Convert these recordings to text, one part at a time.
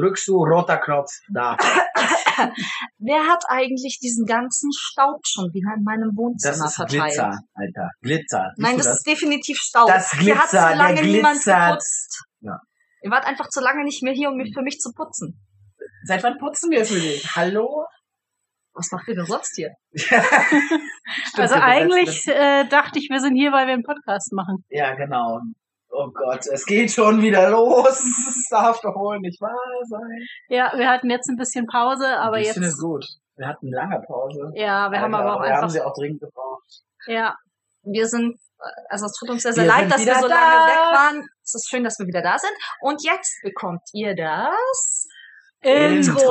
Drückst du, roter Knopf, da. Wer hat eigentlich diesen ganzen Staub schon wieder in meinem Das Wohnzimmer ist verteilt? Glitzer, Alter. Glitzer. Siehst Nein, du das, ist definitiv Staub. Das Hier hat Glitzer, zu lange der niemand geputzt. Ja. Ihr wart einfach zu lange nicht mehr hier, um mich für mich zu putzen. Seit wann putzen wir für dich? Hallo? Was macht ihr denn sonst hier? Stimmt, Also eigentlich äh, dachte ich, wir sind hier, weil wir einen Podcast machen. Ja, genau. Oh Gott, es geht schon wieder los. Es darf doch wohl nicht wahr sein. Ja, wir hatten jetzt ein bisschen Pause, aber ich jetzt. finde es gut. Wir hatten lange Pause. Ja, wir haben aber auch wir haben einfach. sie auch dringend gebraucht. Ja, Wir sind, also es tut uns sehr, sehr Wir leid, dass wir so da. lange weg waren. Es ist schön, dass wir wieder da sind. Und jetzt bekommt ihr das. Intro.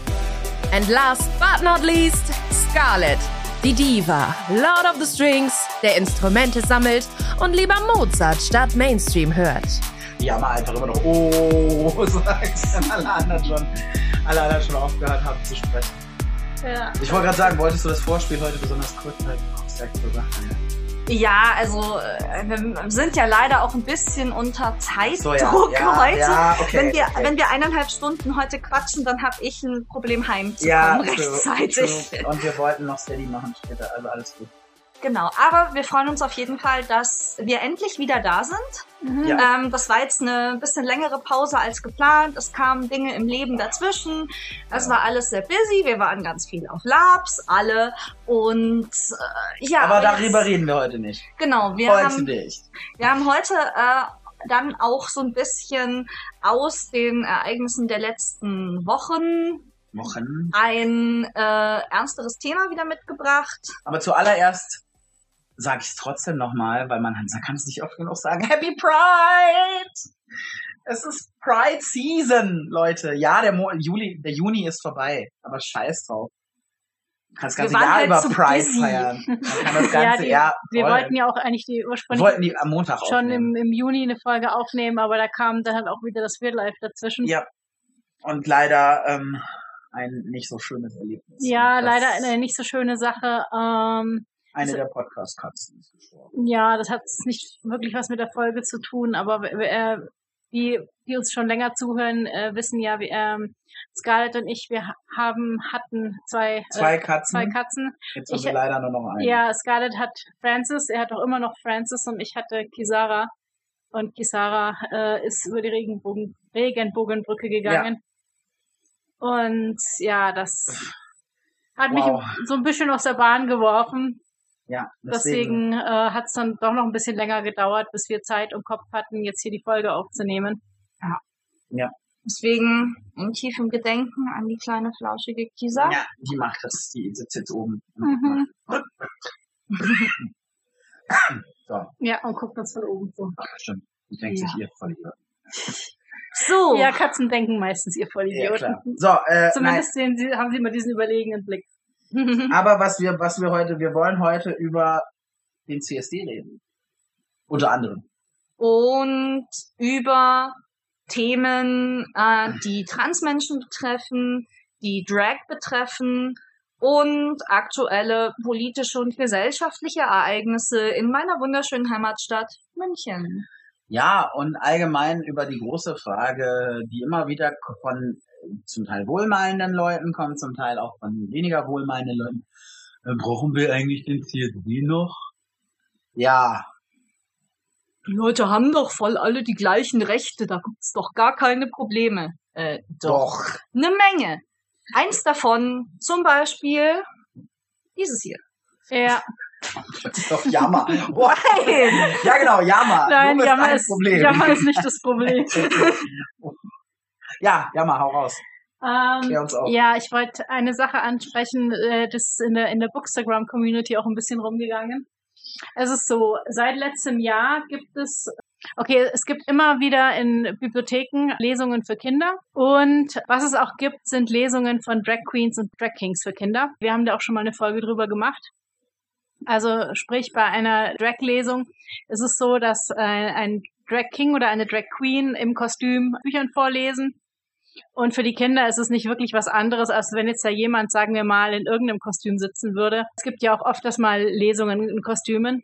And last but not least, Scarlett, die Diva, Lord of the Strings, der Instrumente sammelt und lieber Mozart statt Mainstream hört. Ja, mal einfach immer noch Oh sagt, wenn alle anderen schon, alle anderen schon aufgehört haben zu sprechen. Ja. Ich wollte gerade sagen, wolltest du das Vorspiel heute besonders kurz halten? Oh, sehr coole Sache, ja. Also äh, wir sind ja leider auch ein bisschen unter Zeitdruck So, ja, ja, heute. ja, okay, wenn, wir, okay. wenn wir eineinhalb Stunden heute quatschen, dann habe ich ein Problem heimzukommen Ja, true, rechtzeitig. true. Und wir wollten noch Steady machen später, also alles gut. Genau, aber wir freuen uns auf jeden Fall, dass wir endlich wieder da sind. Mhm. Ja. Ähm, das war jetzt eine bisschen längere Pause als geplant. Es kamen Dinge im Leben dazwischen. Es war alles sehr busy. Wir waren ganz viel auf Labs, alle. Und äh, ja. Aber jetzt- darüber reden wir heute nicht. Genau, wir Heute haben, nicht. wir haben heute äh, dann auch so ein bisschen aus den Ereignissen der letzten Wochen Wochen. ein äh, ernsteres Thema wieder mitgebracht. Aber zuallererst sage ich es trotzdem nochmal, weil man kann es nicht oft genug sagen. Happy Pride! Es ist Pride Season, Leute. Ja, der, Mo Juli, der Juni ist vorbei, aber scheiß drauf. Du kannst das ganze Jahr halt über zu Pride busy. feiern. Man kann das Ja, ganze die, Jahr wir wollten ja auch eigentlich die ursprünglich wollten die am Montag schon im, im Juni eine Folge aufnehmen, aber da kam dann halt auch wieder das Real Life dazwischen. Ja. Und leider ähm, ein nicht so schönes Erlebnis. Ja, leider eine nicht so schöne Sache. Ähm, Eine der Podcast-Katzen ist gestorben. ja, das hat nicht wirklich was mit der Folge zu tun, aber äh, die, die uns schon länger zuhören, äh, wissen ja, wie, ähm, Scarlett und ich, wir ha- haben, hatten zwei, Zwei äh, Katzen. zwei Katzen. Jetzt haben wir leider nur noch einen. Ja, Scarlett hat Francis, er hat auch immer noch Francis und ich hatte Kisara. Und Kisara äh, ist über die Regenbogen, Regenbogenbrücke gegangen. Und ja, das hat mich Wow. so ein bisschen aus der Bahn geworfen. Ja, Deswegen äh, hat es dann doch noch ein bisschen länger gedauert, bis wir Zeit und Kopf hatten, jetzt hier die Folge aufzunehmen. Deswegen in tiefem Gedenken an die kleine flauschige Kisa. Ja, die macht das. Die sitzt jetzt oben. Mhm. So, Ja, und guckt uns von oben zu. ach, stimmt. Die denkt Ja. sich ihr voll über. So, Ja, Katzen denken meistens, ihr Ja, Vollidioten. klar. So, äh, nein. Zumindest sehen sie, haben sie immer diesen überlegenen Blick. Aber was wir, was wir heute, wir wollen heute über den CSD reden. Unter anderem. und über Themen, äh, die Transmenschen betreffen, die Drag betreffen und aktuelle politische und gesellschaftliche Ereignisse in meiner wunderschönen Heimatstadt München. Ja, und allgemein über die große Frage, die immer wieder von zum Teil wohlmeinenden Leuten kommt, zum Teil auch von weniger wohlmeinenden Leuten. Äh, brauchen wir eigentlich den CSD noch? Ja, Die Leute haben doch voll alle die gleichen Rechte, da gibt's doch gar keine Probleme. Äh, doch. Eine Menge. Eins davon zum Beispiel dieses hier. Ja, Das ist doch Jammer. Boah. Nein! Ja, genau, Jammer. nein, Jammer ist, Problem. Jammer ist nicht das Problem. ja, Jammer, hau raus. Ähm, Klär uns auf. ja, ich wollte eine Sache ansprechen, äh, das ist in der, in der Bookstagram-Community auch ein bisschen rumgegangen. Es ist so, seit letztem Jahr gibt es, okay, es gibt immer wieder in Bibliotheken Lesungen für Kinder. Und was es auch gibt, sind Lesungen von Drag Queens und Drag Kings für Kinder. Wir haben da auch schon mal eine Folge drüber gemacht. Also sprich, bei einer Drag-Lesung ist es so, dass äh, ein Drag King oder eine Drag Queen im Kostüm Büchern vorlesen. Und für die Kinder ist es nicht wirklich was anderes, als wenn jetzt da jemand, sagen wir mal, in irgendeinem Kostüm sitzen würde. Es gibt ja auch oft das mal Lesungen in Kostümen.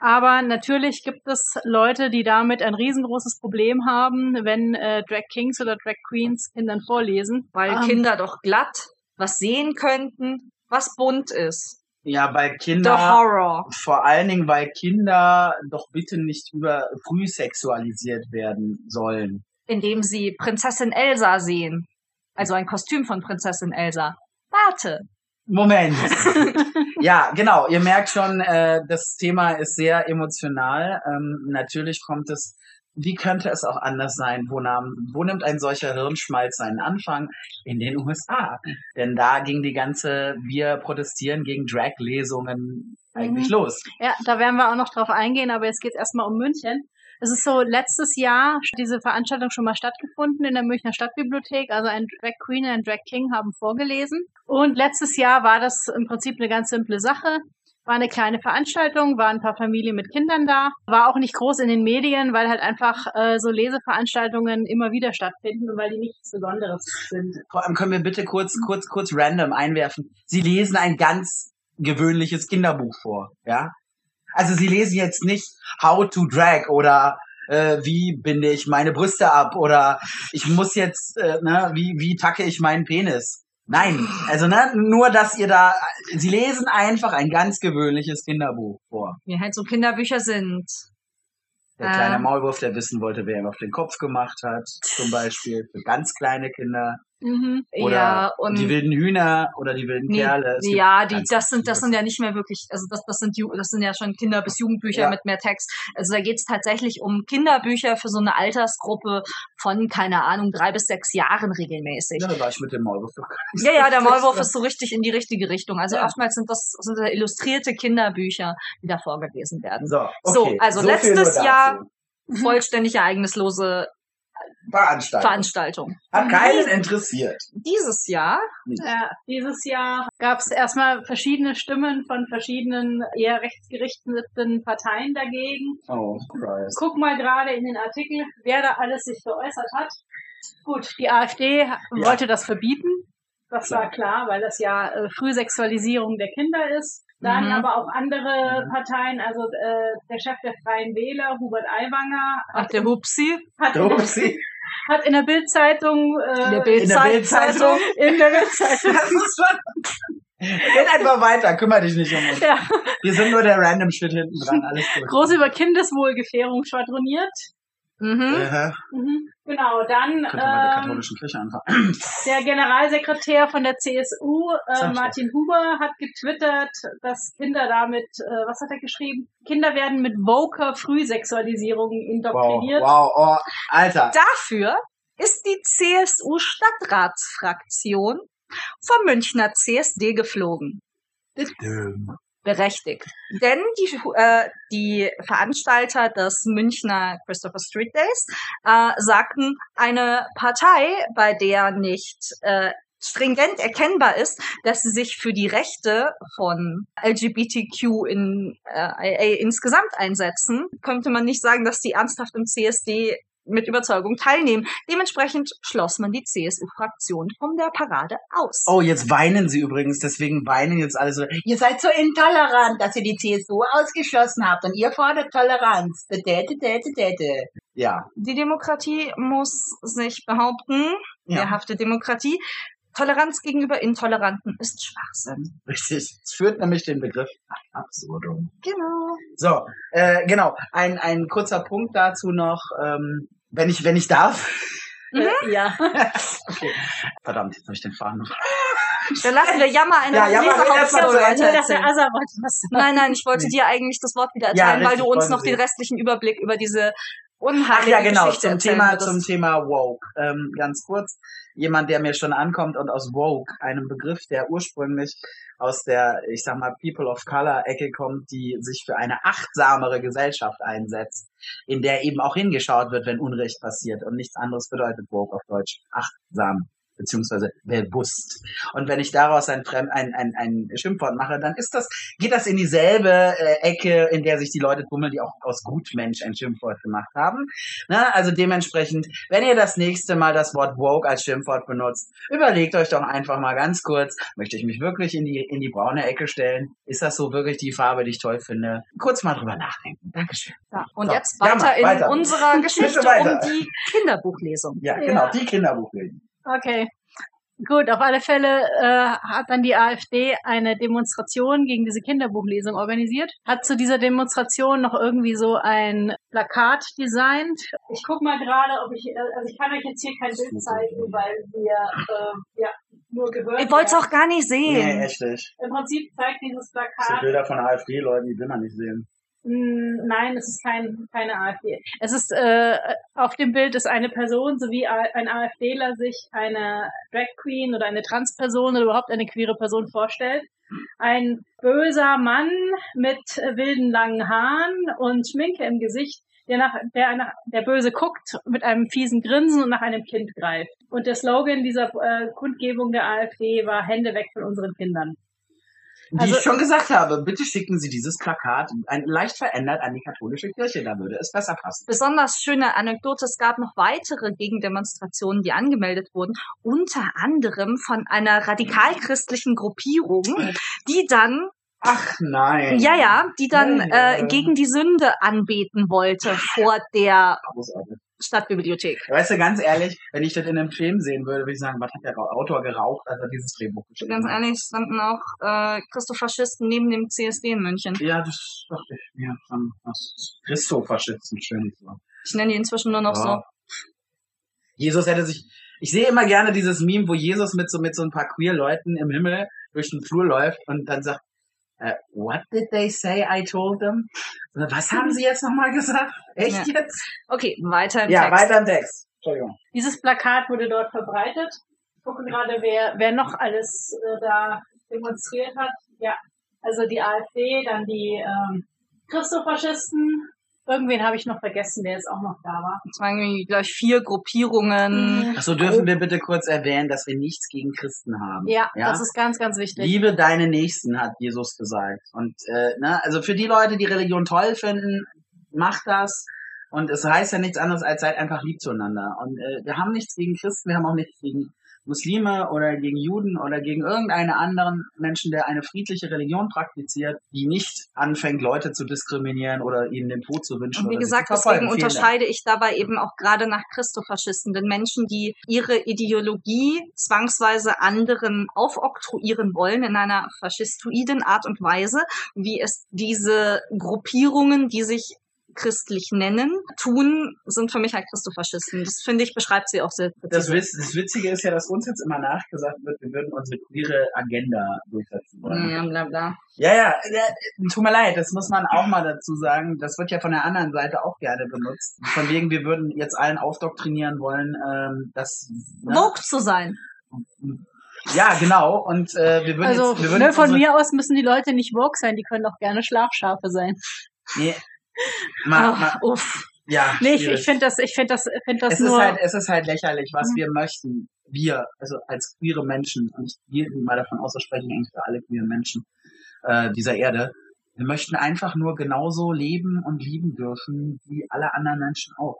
Aber natürlich gibt es Leute, die damit ein riesengroßes Problem haben, wenn äh, Drag Kings oder Drag Queens Kindern vorlesen. Weil Ähm. Kinder doch glatt was sehen könnten, was bunt ist. Ja, bei The Kindern, Horror. vor allen Dingen, weil Kinder doch bitte nicht über früh sexualisiert werden sollen. Indem sie Prinzessin Elsa sehen. Also ein Kostüm von Prinzessin Elsa. Warte. Moment. ja, genau. Ihr merkt schon, äh, das Thema ist sehr emotional. Ähm, natürlich kommt es, wie könnte es auch anders sein? Wo, nahm, wo nimmt ein solcher Hirnschmalz seinen Anfang? In den USA. Denn da ging die ganze, wir protestieren gegen Drag-Lesungen eigentlich Mhm. los. Ja, da werden wir auch noch drauf eingehen, aber jetzt geht es erstmal um München. Es ist so, letztes Jahr diese Veranstaltung schon mal stattgefunden in der Münchner Stadtbibliothek. Also ein Drag Queen und ein Drag King haben vorgelesen. Und letztes Jahr war das im Prinzip eine ganz simple Sache. War eine kleine Veranstaltung, waren ein paar Familien mit Kindern da. War auch nicht groß in den Medien, weil halt einfach äh, so Leseveranstaltungen immer wieder stattfinden und weil die nichts Besonderes sind. Vor allem können wir bitte kurz, kurz, kurz random einwerfen. Sie lesen ein ganz gewöhnliches Kinderbuch vor, ja? Also sie lesen jetzt nicht How to Drag oder äh, wie binde ich meine Brüste ab oder ich muss jetzt, äh, ne, wie, wie tacke ich meinen Penis. Nein, also ne, nur dass ihr da, sie lesen einfach ein ganz gewöhnliches Kinderbuch vor. Wie halt so Kinderbücher sind. Der kleine Ähm. Maulwurf, der wissen wollte, wer ihm auf den Kopf gemacht hat, zum Beispiel für ganz kleine Kinder. Mhm. Oder ja, und die wilden Hühner oder die wilden Nee, Kerle. Es ja, die, das sind, das sind ja nicht mehr wirklich, also das, das sind, das sind ja schon Kinder- bis Jugendbücher Ja. mit mehr Text. Also da geht's tatsächlich um Kinderbücher für so eine Altersgruppe von, keine Ahnung, drei bis sechs Jahren regelmäßig. Ja, da war ich mit dem Maulwurf Ja, ja, der so Maulwurf ist so richtig in die richtige Richtung. Also Ja. oftmals sind das, sind das illustrierte Kinderbücher, die da vorgelesen werden. So, So, okay. also viel nur letztes. Jahr vollständig ereignislose Veranstaltung. Veranstaltung. Hat keinen interessiert. Dieses Jahr, Ja, dieses Jahr gab es erstmal verschiedene Stimmen von verschiedenen eher rechtsgerichteten Parteien dagegen. Oh, Christ. Guck mal gerade in den Artikel, wer da alles sich geäußert hat. Gut, die AfD wollte das verbieten. Das Klar. war klar, weil das ja äh, Frühsexualisierung der Kinder ist. Dann Mhm. aber auch andere Mhm. Parteien, also äh, der Chef der Freien Wähler, Hubert Aiwanger, ach, der Hupsi, hat, Upsi. Hat in der Bildzeitung in der äh, In der Bildzeitung. in der Bildzeitung. Red einfach weiter, kümmere dich nicht um uns. ja, Wir sind nur der random Shit hinten dran, alles gut. groß über Kindeswohlgefährdung schwadroniert. Mhm. Äh, Mhm. Genau, dann ähm, der Generalsekretär von der CSU, äh, Martin Huber, hat getwittert, dass Kinder damit, äh, was hat er geschrieben? Kinder werden mit Voker Frühsexualisierung Wow, indoktriniert. wow, oh, Alter. Dafür ist die CSU-Stadtratsfraktion vom Münchner CSD geflogen. Berechtigt. Denn die, äh, die Veranstalter des Münchner Christopher Street Days äh, sagten, eine Partei, bei der nicht äh, stringent erkennbar ist, dass sie sich für die Rechte von LGBTQ in, äh, insgesamt einsetzen, könnte man nicht sagen, dass die ernsthaft im CSD mit Überzeugung teilnehmen. Dementsprechend schloss man die CSU-Fraktion von der Parade aus. Oh, jetzt weinen sie übrigens, deswegen weinen jetzt alle so. Ihr seid so intolerant, dass ihr die CSU ausgeschlossen habt und ihr fordert Toleranz. Däte, däte, däte. Ja, Die Demokratie muss sich behaupten, ja, wehrhafte Demokratie. Toleranz gegenüber Intoleranten ist Schwachsinn. richtig. Es führt nämlich den Begriff absurdum. Genau. So, äh, genau. Ein, ein kurzer Punkt dazu noch, ähm, wenn ich, wenn ich darf. Äh, ja. okay. Verdammt, jetzt habe ich den Faden noch. Dann lassen wir Jammer eine Ja, Jammer, Ende. Nur, dass der erzählen. Asa wollte was sagen. Nein, nein, ich wollte Nee. dir eigentlich das Wort wieder Ja, erteilen, weil richtig, du uns noch Sie. den restlichen Überblick über diese Ach unheilige ja, genau, Geschichte zum Thema, würdest. zum Thema Woke. Ähm, ganz kurz. Jemand, der mir schon ankommt und aus Woke, einem Begriff, der ursprünglich aus der, ich sag mal, People of Color Ecke kommt, die sich für eine achtsamere Gesellschaft einsetzt, in der eben auch hingeschaut wird, wenn Unrecht passiert und nichts anderes bedeutet Woke auf Deutsch. Achtsam beziehungsweise bewusst. Und wenn ich daraus ein, ein, ein, ein Schimpfwort mache, dann ist das, geht das in dieselbe äh, Ecke, in der sich die Leute tummeln, die auch aus Gutmensch ein Schimpfwort gemacht haben. Na, also dementsprechend, wenn ihr das nächste Mal das Wort woke als Schimpfwort benutzt, überlegt euch doch einfach mal ganz kurz, möchte ich mich wirklich in die, in die braune Ecke stellen? Ist das so wirklich die Farbe, die ich toll finde? Kurz mal drüber nachdenken. Dankeschön. Ja, und So, jetzt ja, weiter mach in weiter. unserer Bitte Geschichte um die Kinderbuchlesung. Ja, Ja. genau, die Kinderbuchlesen. Okay. Gut, auf alle Fälle äh, hat dann die AfD eine Demonstration gegen diese Kinderbuchlesung organisiert. Hat zu dieser Demonstration noch irgendwie so ein Plakat designt. Ich guck mal gerade, ob ich, äh, also ich kann euch jetzt hier kein Bild zeigen, weil wir äh, ja nur gehört. Ich wollte es auch gar nicht sehen. Nee, echt nicht. Im Prinzip zeigt dieses So Plakat Bilder von AfD-Leuten, die will man nicht sehen. Mm, Nein, es ist kein, keine AfD. Es ist äh, auf dem Bild ist eine Person sowie ein AfDler sich eine Drag Queen oder eine Transperson oder überhaupt eine queere Person vorstellt. Ein böser Mann mit wilden langen Haaren und Schminke im Gesicht, der nach der nach der böse guckt mit einem fiesen Grinsen und nach einem Kind greift. Und der Slogan dieser äh, Kundgebung der AfD war Hände weg von unseren Kindern. Wie Also- ich schon gesagt habe, bitte schicken Sie dieses Plakat ein, leicht verändert an die katholische Kirche, da würde es besser passen. Besonders schöne Anekdote, es gab noch weitere Gegendemonstrationen, die angemeldet wurden, unter anderem von einer radikal-christlichen Gruppierung, die dann, Ach nein. ja, ja, die dann Ja, ja. Äh, gegen die Sünde anbeten wollte vor der. Stadtbibliothek. Weißt du, ganz ehrlich, wenn ich das in einem Film sehen würde, würde ich sagen, was hat der Autor geraucht, als er dieses Drehbuch geschrieben Ganz hat? ehrlich, standen auch äh, Christofaschisten neben dem CSD in München. Ja, das dachte ich mir schon. Christofaschisten, schön so. Ich nenne die inzwischen nur noch Ja. so. Jesus hätte sich, ich sehe immer gerne dieses Meme, wo Jesus mit so, mit so ein paar queer Leuten im Himmel durch den Flur läuft und dann sagt, äh, what did they say I told them? Was haben sie jetzt nochmal gesagt? Echt Ja. jetzt? Okay, weiter im Ja, Text. weiter im Text. Entschuldigung. Dieses Plakat wurde dort verbreitet. Ich gucke gerade, wer, wer noch alles äh, da demonstriert hat. Ja, also die AfD, dann die ähm, Christofaschisten. Irgendwen habe ich noch vergessen, der jetzt auch noch da war. Es waren irgendwie gleich vier Gruppierungen. Achso, dürfen wir bitte kurz erwähnen, dass wir nichts gegen Christen haben. Ja, Ja? das ist ganz, ganz wichtig. Liebe deine Nächsten, hat Jesus gesagt. Und äh, ne, also für die Leute, die Religion toll finden, macht das. Und es heißt ja nichts anderes als seid einfach lieb zueinander. Und äh, wir haben nichts gegen Christen, wir haben auch nichts gegen Muslime oder gegen Juden oder gegen irgendeinen anderen Menschen, der eine friedliche Religion praktiziert, die nicht anfängt, Leute zu diskriminieren oder ihnen den Tod zu wünschen. Und wie gesagt, deswegen unterscheide ich dabei eben auch gerade nach Christofaschisten, den Menschen, die ihre Ideologie zwangsweise anderen aufoktroyieren wollen in einer faschistoiden Art und Weise, wie es diese Gruppierungen, die sich christlich nennen, tun, sind für mich halt Christofaschisten. Das finde ich, beschreibt sie auch sehr Das, das Witzige ist ja, dass uns jetzt immer nachgesagt wird, wir würden unsere queere Agenda durchsetzen wollen. Ja, bla, bla. Ja, ja, ja, tut mir leid, das muss man auch mal dazu sagen. Das wird ja von der anderen Seite auch gerne benutzt. Von wegen, wir würden jetzt allen aufdoktrinieren wollen, ähm, dass... Ne? Vogue zu sein. Ja, genau. Und äh, wir würden Also jetzt... Wir würden ne, von mir aus müssen die Leute nicht woke sein, die können auch gerne Schlafschafe sein. Nee, ma, Ach, uff. ja, Nee, ich, ich finde das, ich finde das, finde das es ist nur. halt, es ist halt lächerlich, was Mhm. wir möchten. Wir, also als queere Menschen, und ich gehe mal davon aus, das sprechen eigentlich für alle queeren Menschen äh, dieser Erde. Wir möchten einfach nur genauso leben und lieben dürfen wie alle anderen Menschen auch.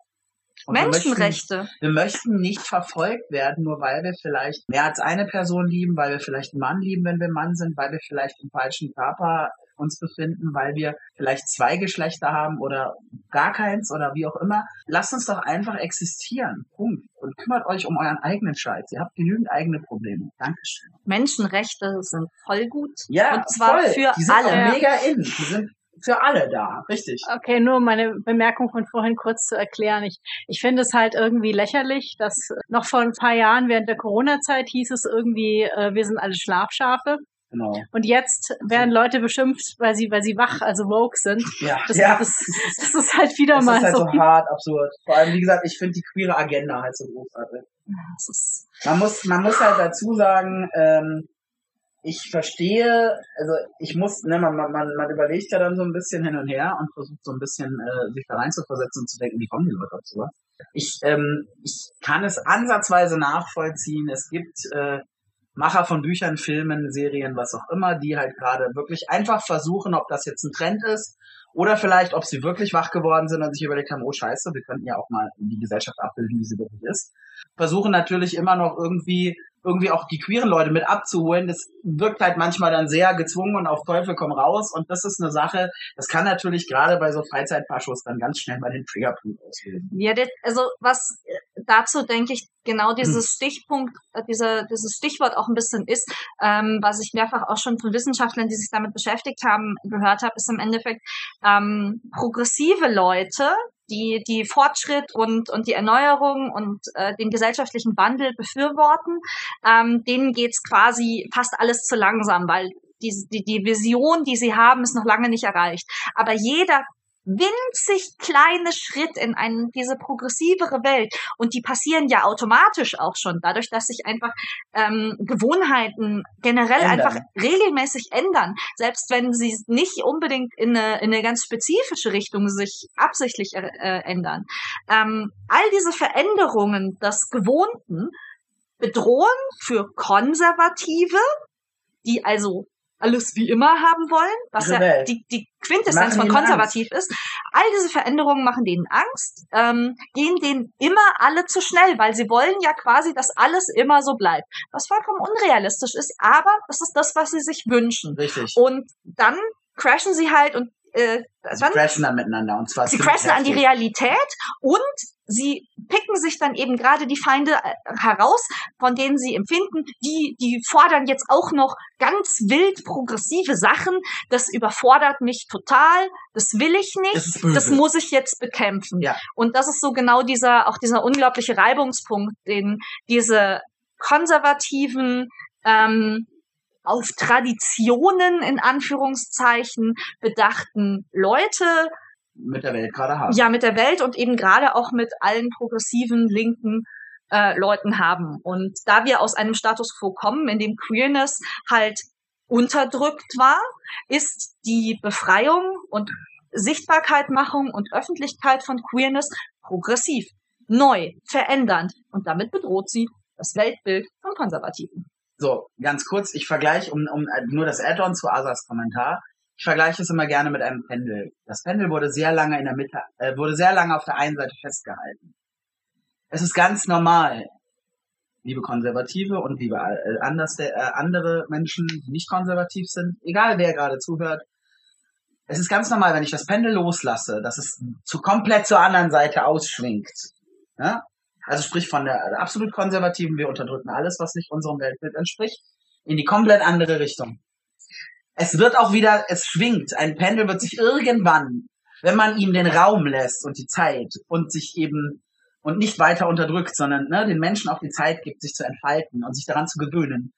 Und wir möchten- Menschenrechte. Wir möchten nicht verfolgt werden, nur weil wir vielleicht mehr als eine Person lieben, weil wir vielleicht einen Mann lieben, wenn wir Mann sind, weil wir vielleicht im falschen Körper uns befinden, weil wir vielleicht zwei Geschlechter haben oder gar keins oder wie auch immer. Lasst uns doch einfach existieren. Punkt. Und kümmert euch um euren eigenen Scheiß. Ihr habt genügend eigene Probleme. Dankeschön. Menschenrechte sind voll gut. Ja, Und zwar voll. für Die sind alle. auch mega in. Die sind für alle da. Richtig. Okay, nur meine Bemerkung von vorhin kurz zu erklären. Ich, ich finde es halt irgendwie lächerlich, dass noch vor ein paar Jahren während der Corona-Zeit hieß es irgendwie, äh, wir sind alle Schlafschafe. Genau. Und jetzt werden Leute beschimpft, weil sie, weil sie wach, also woke sind. Ja, Das, ja. das, das ist halt wieder Das mal ist halt so. so hart absurd. Vor allem, wie gesagt, ich finde die queere Agenda halt so großartig. Das Man muss, man muss halt dazu sagen, ähm, ich verstehe, also ich muss, ne, man, man, man überlegt ja dann so ein bisschen hin und her und versucht so ein bisschen äh, sich da reinzuversetzen und zu denken, wie kommen die Leute sowas. Ich, ähm, ich kann es ansatzweise nachvollziehen. Es gibt äh, Macher von Büchern, Filmen, Serien, was auch immer, die halt gerade wirklich einfach versuchen, ob das jetzt ein Trend ist oder vielleicht, ob sie wirklich wach geworden sind und sich überlegt haben, oh scheiße, wir könnten ja auch mal die Gesellschaft abbilden, wie sie wirklich ist. Versuchen natürlich immer noch irgendwie irgendwie auch die queeren Leute mit abzuholen, das wirkt halt manchmal dann sehr gezwungen und auf Teufel komm raus. Und das ist eine Sache, das kann natürlich gerade bei so Freizeitpaschos dann ganz schnell mal den Triggerpunkt auslösen. Ja, das, also was äh, dazu denke ich genau dieses Stichpunkt, äh, dieser, dieses Stichwort auch ein bisschen ist, ähm, was ich mehrfach auch schon von Wissenschaftlern, die sich damit beschäftigt haben, gehört habe, ist im Endeffekt ähm, progressive Leute, die die Fortschritt und, und die Erneuerung und äh, den gesellschaftlichen Wandel befürworten, ähm, denen geht's quasi fast alles zu langsam, weil die, die, die Vision, die sie haben, ist noch lange nicht erreicht. Aber jeder winzig kleine Schritt in ein, diese progressivere Welt. Und die passieren ja automatisch auch schon, dadurch, dass sich einfach ähm, Gewohnheiten generell Ändern. einfach regelmäßig ändern. Selbst wenn sie nicht unbedingt in eine, in eine ganz spezifische Richtung sich absichtlich äh, äh, ändern. Ähm, all diese Veränderungen des Gewohnten bedrohen für Konservative, die also alles wie immer haben wollen, was ja die, die Quintessenz Machen von konservativ ist. All diese Veränderungen machen denen Angst, ähm, gehen denen immer alle zu schnell, weil sie wollen ja quasi, dass alles immer so bleibt. Was vollkommen unrealistisch ist, aber das ist das, was sie sich wünschen. Richtig. Und dann crashen sie halt und äh, Sie dann crashen dann miteinander und zwar sie crashen an die. Realität und sie picken sich dann eben gerade die Feinde äh, heraus, von denen sie empfinden, die, die fordern jetzt auch noch ganz wild progressive Sachen. Das überfordert mich total. Das will ich Das nicht. böse. Das muss ich jetzt bekämpfen. Ja. Und das ist so genau dieser, auch dieser unglaubliche Reibungspunkt, den diese konservativen, ähm, auf Traditionen in Anführungszeichen bedachten Leute mit der Welt gerade haben. ja mit der Welt und eben gerade auch mit allen progressiven linken äh, Leuten haben. Und da wir aus einem Status quo kommen, in dem Queerness halt unterdrückt war, ist die Befreiung und Sichtbarkeitmachung und Öffentlichkeit von Queerness progressiv, neu, verändernd und damit bedroht sie das Weltbild von Konservativen. So, ganz kurz, ich vergleiche, um, um äh, nur das Add-on zu Asas Kommentar, ich vergleiche es immer gerne mit einem Pendel. Das Pendel wurde sehr lange in der Mitte, äh, wurde sehr lange auf der einen Seite festgehalten. Es ist ganz normal, liebe Konservative und liebe äh, anders, äh, andere Menschen, die nicht konservativ sind, egal wer gerade zuhört, es ist ganz normal, wenn ich das Pendel loslasse, dass es zu komplett zur anderen Seite ausschwingt. Ja? Also sprich von der absolut konservativen, wir unterdrücken alles, was nicht unserem Weltbild entspricht, in die komplett andere Richtung. Es wird auch wieder, es schwingt. Ein Pendel wird sich irgendwann, wenn man ihm den Raum lässt und die Zeit und sich eben und nicht weiter unterdrückt, sondern ne, den Menschen auch die Zeit gibt, sich zu entfalten und sich daran zu gewöhnen.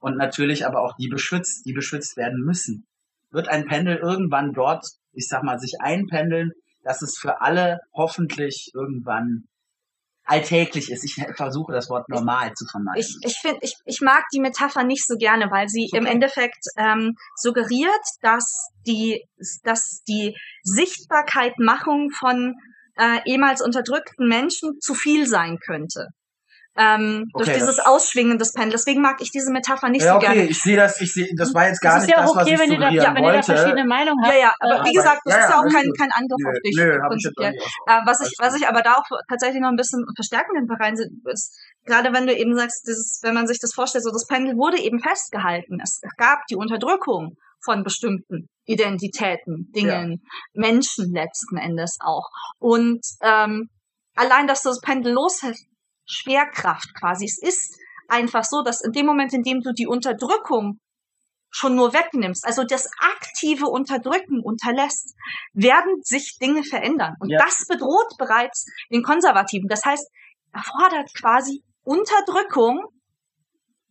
Und natürlich aber auch die beschützt, die beschützt werden müssen. Wird ein Pendel irgendwann dort, ich sag mal, sich einpendeln, dass es für alle hoffentlich irgendwann alltäglich ist. Ich versuche das Wort normal zu vermeiden. Ich, ich finde, ich, ich mag die Metapher nicht so gerne, weil sie im Okay. Endeffekt ähm, suggeriert, dass die, dass die Sichtbarkeitmachung von äh, ehemals unterdrückten Menschen zu viel sein könnte. Ähm, durch Okay, dieses das- Ausschwingen des Pendels. Deswegen mag ich diese Metapher nicht ja, so okay, gerne. ich sehe das, ich sehe, das war jetzt gar Das ist nicht ja das, auch was okay, ich wenn ihr, da, suggerieren ja, wenn ihr da wollte. verschiedene Meinungen Ja, habt. ja, aber Äh, wie gesagt, das ja, ist ja ja, auch kein, kein Angriff Nö, auf dich. nö, ich prinzipiell. ausgesprochen. Äh, was ich, was ich aber da auch tatsächlich noch ein bisschen verstärkend rein ist, gerade wenn du eben sagst, dieses, wenn man sich das vorstellt, so das Pendel wurde eben festgehalten. Es gab die Unterdrückung von bestimmten Identitäten, Dingen, Menschen letzten Endes auch. Und ähm, allein, dass du das Pendel loshältst, Schwerkraft quasi. Es ist einfach so, dass in dem Moment, in dem du die Unterdrückung schon nur wegnimmst, also das aktive Unterdrücken unterlässt, werden sich Dinge verändern. Und Ja. das bedroht bereits den Konservativen. Das heißt, er fordert quasi Unterdrückung,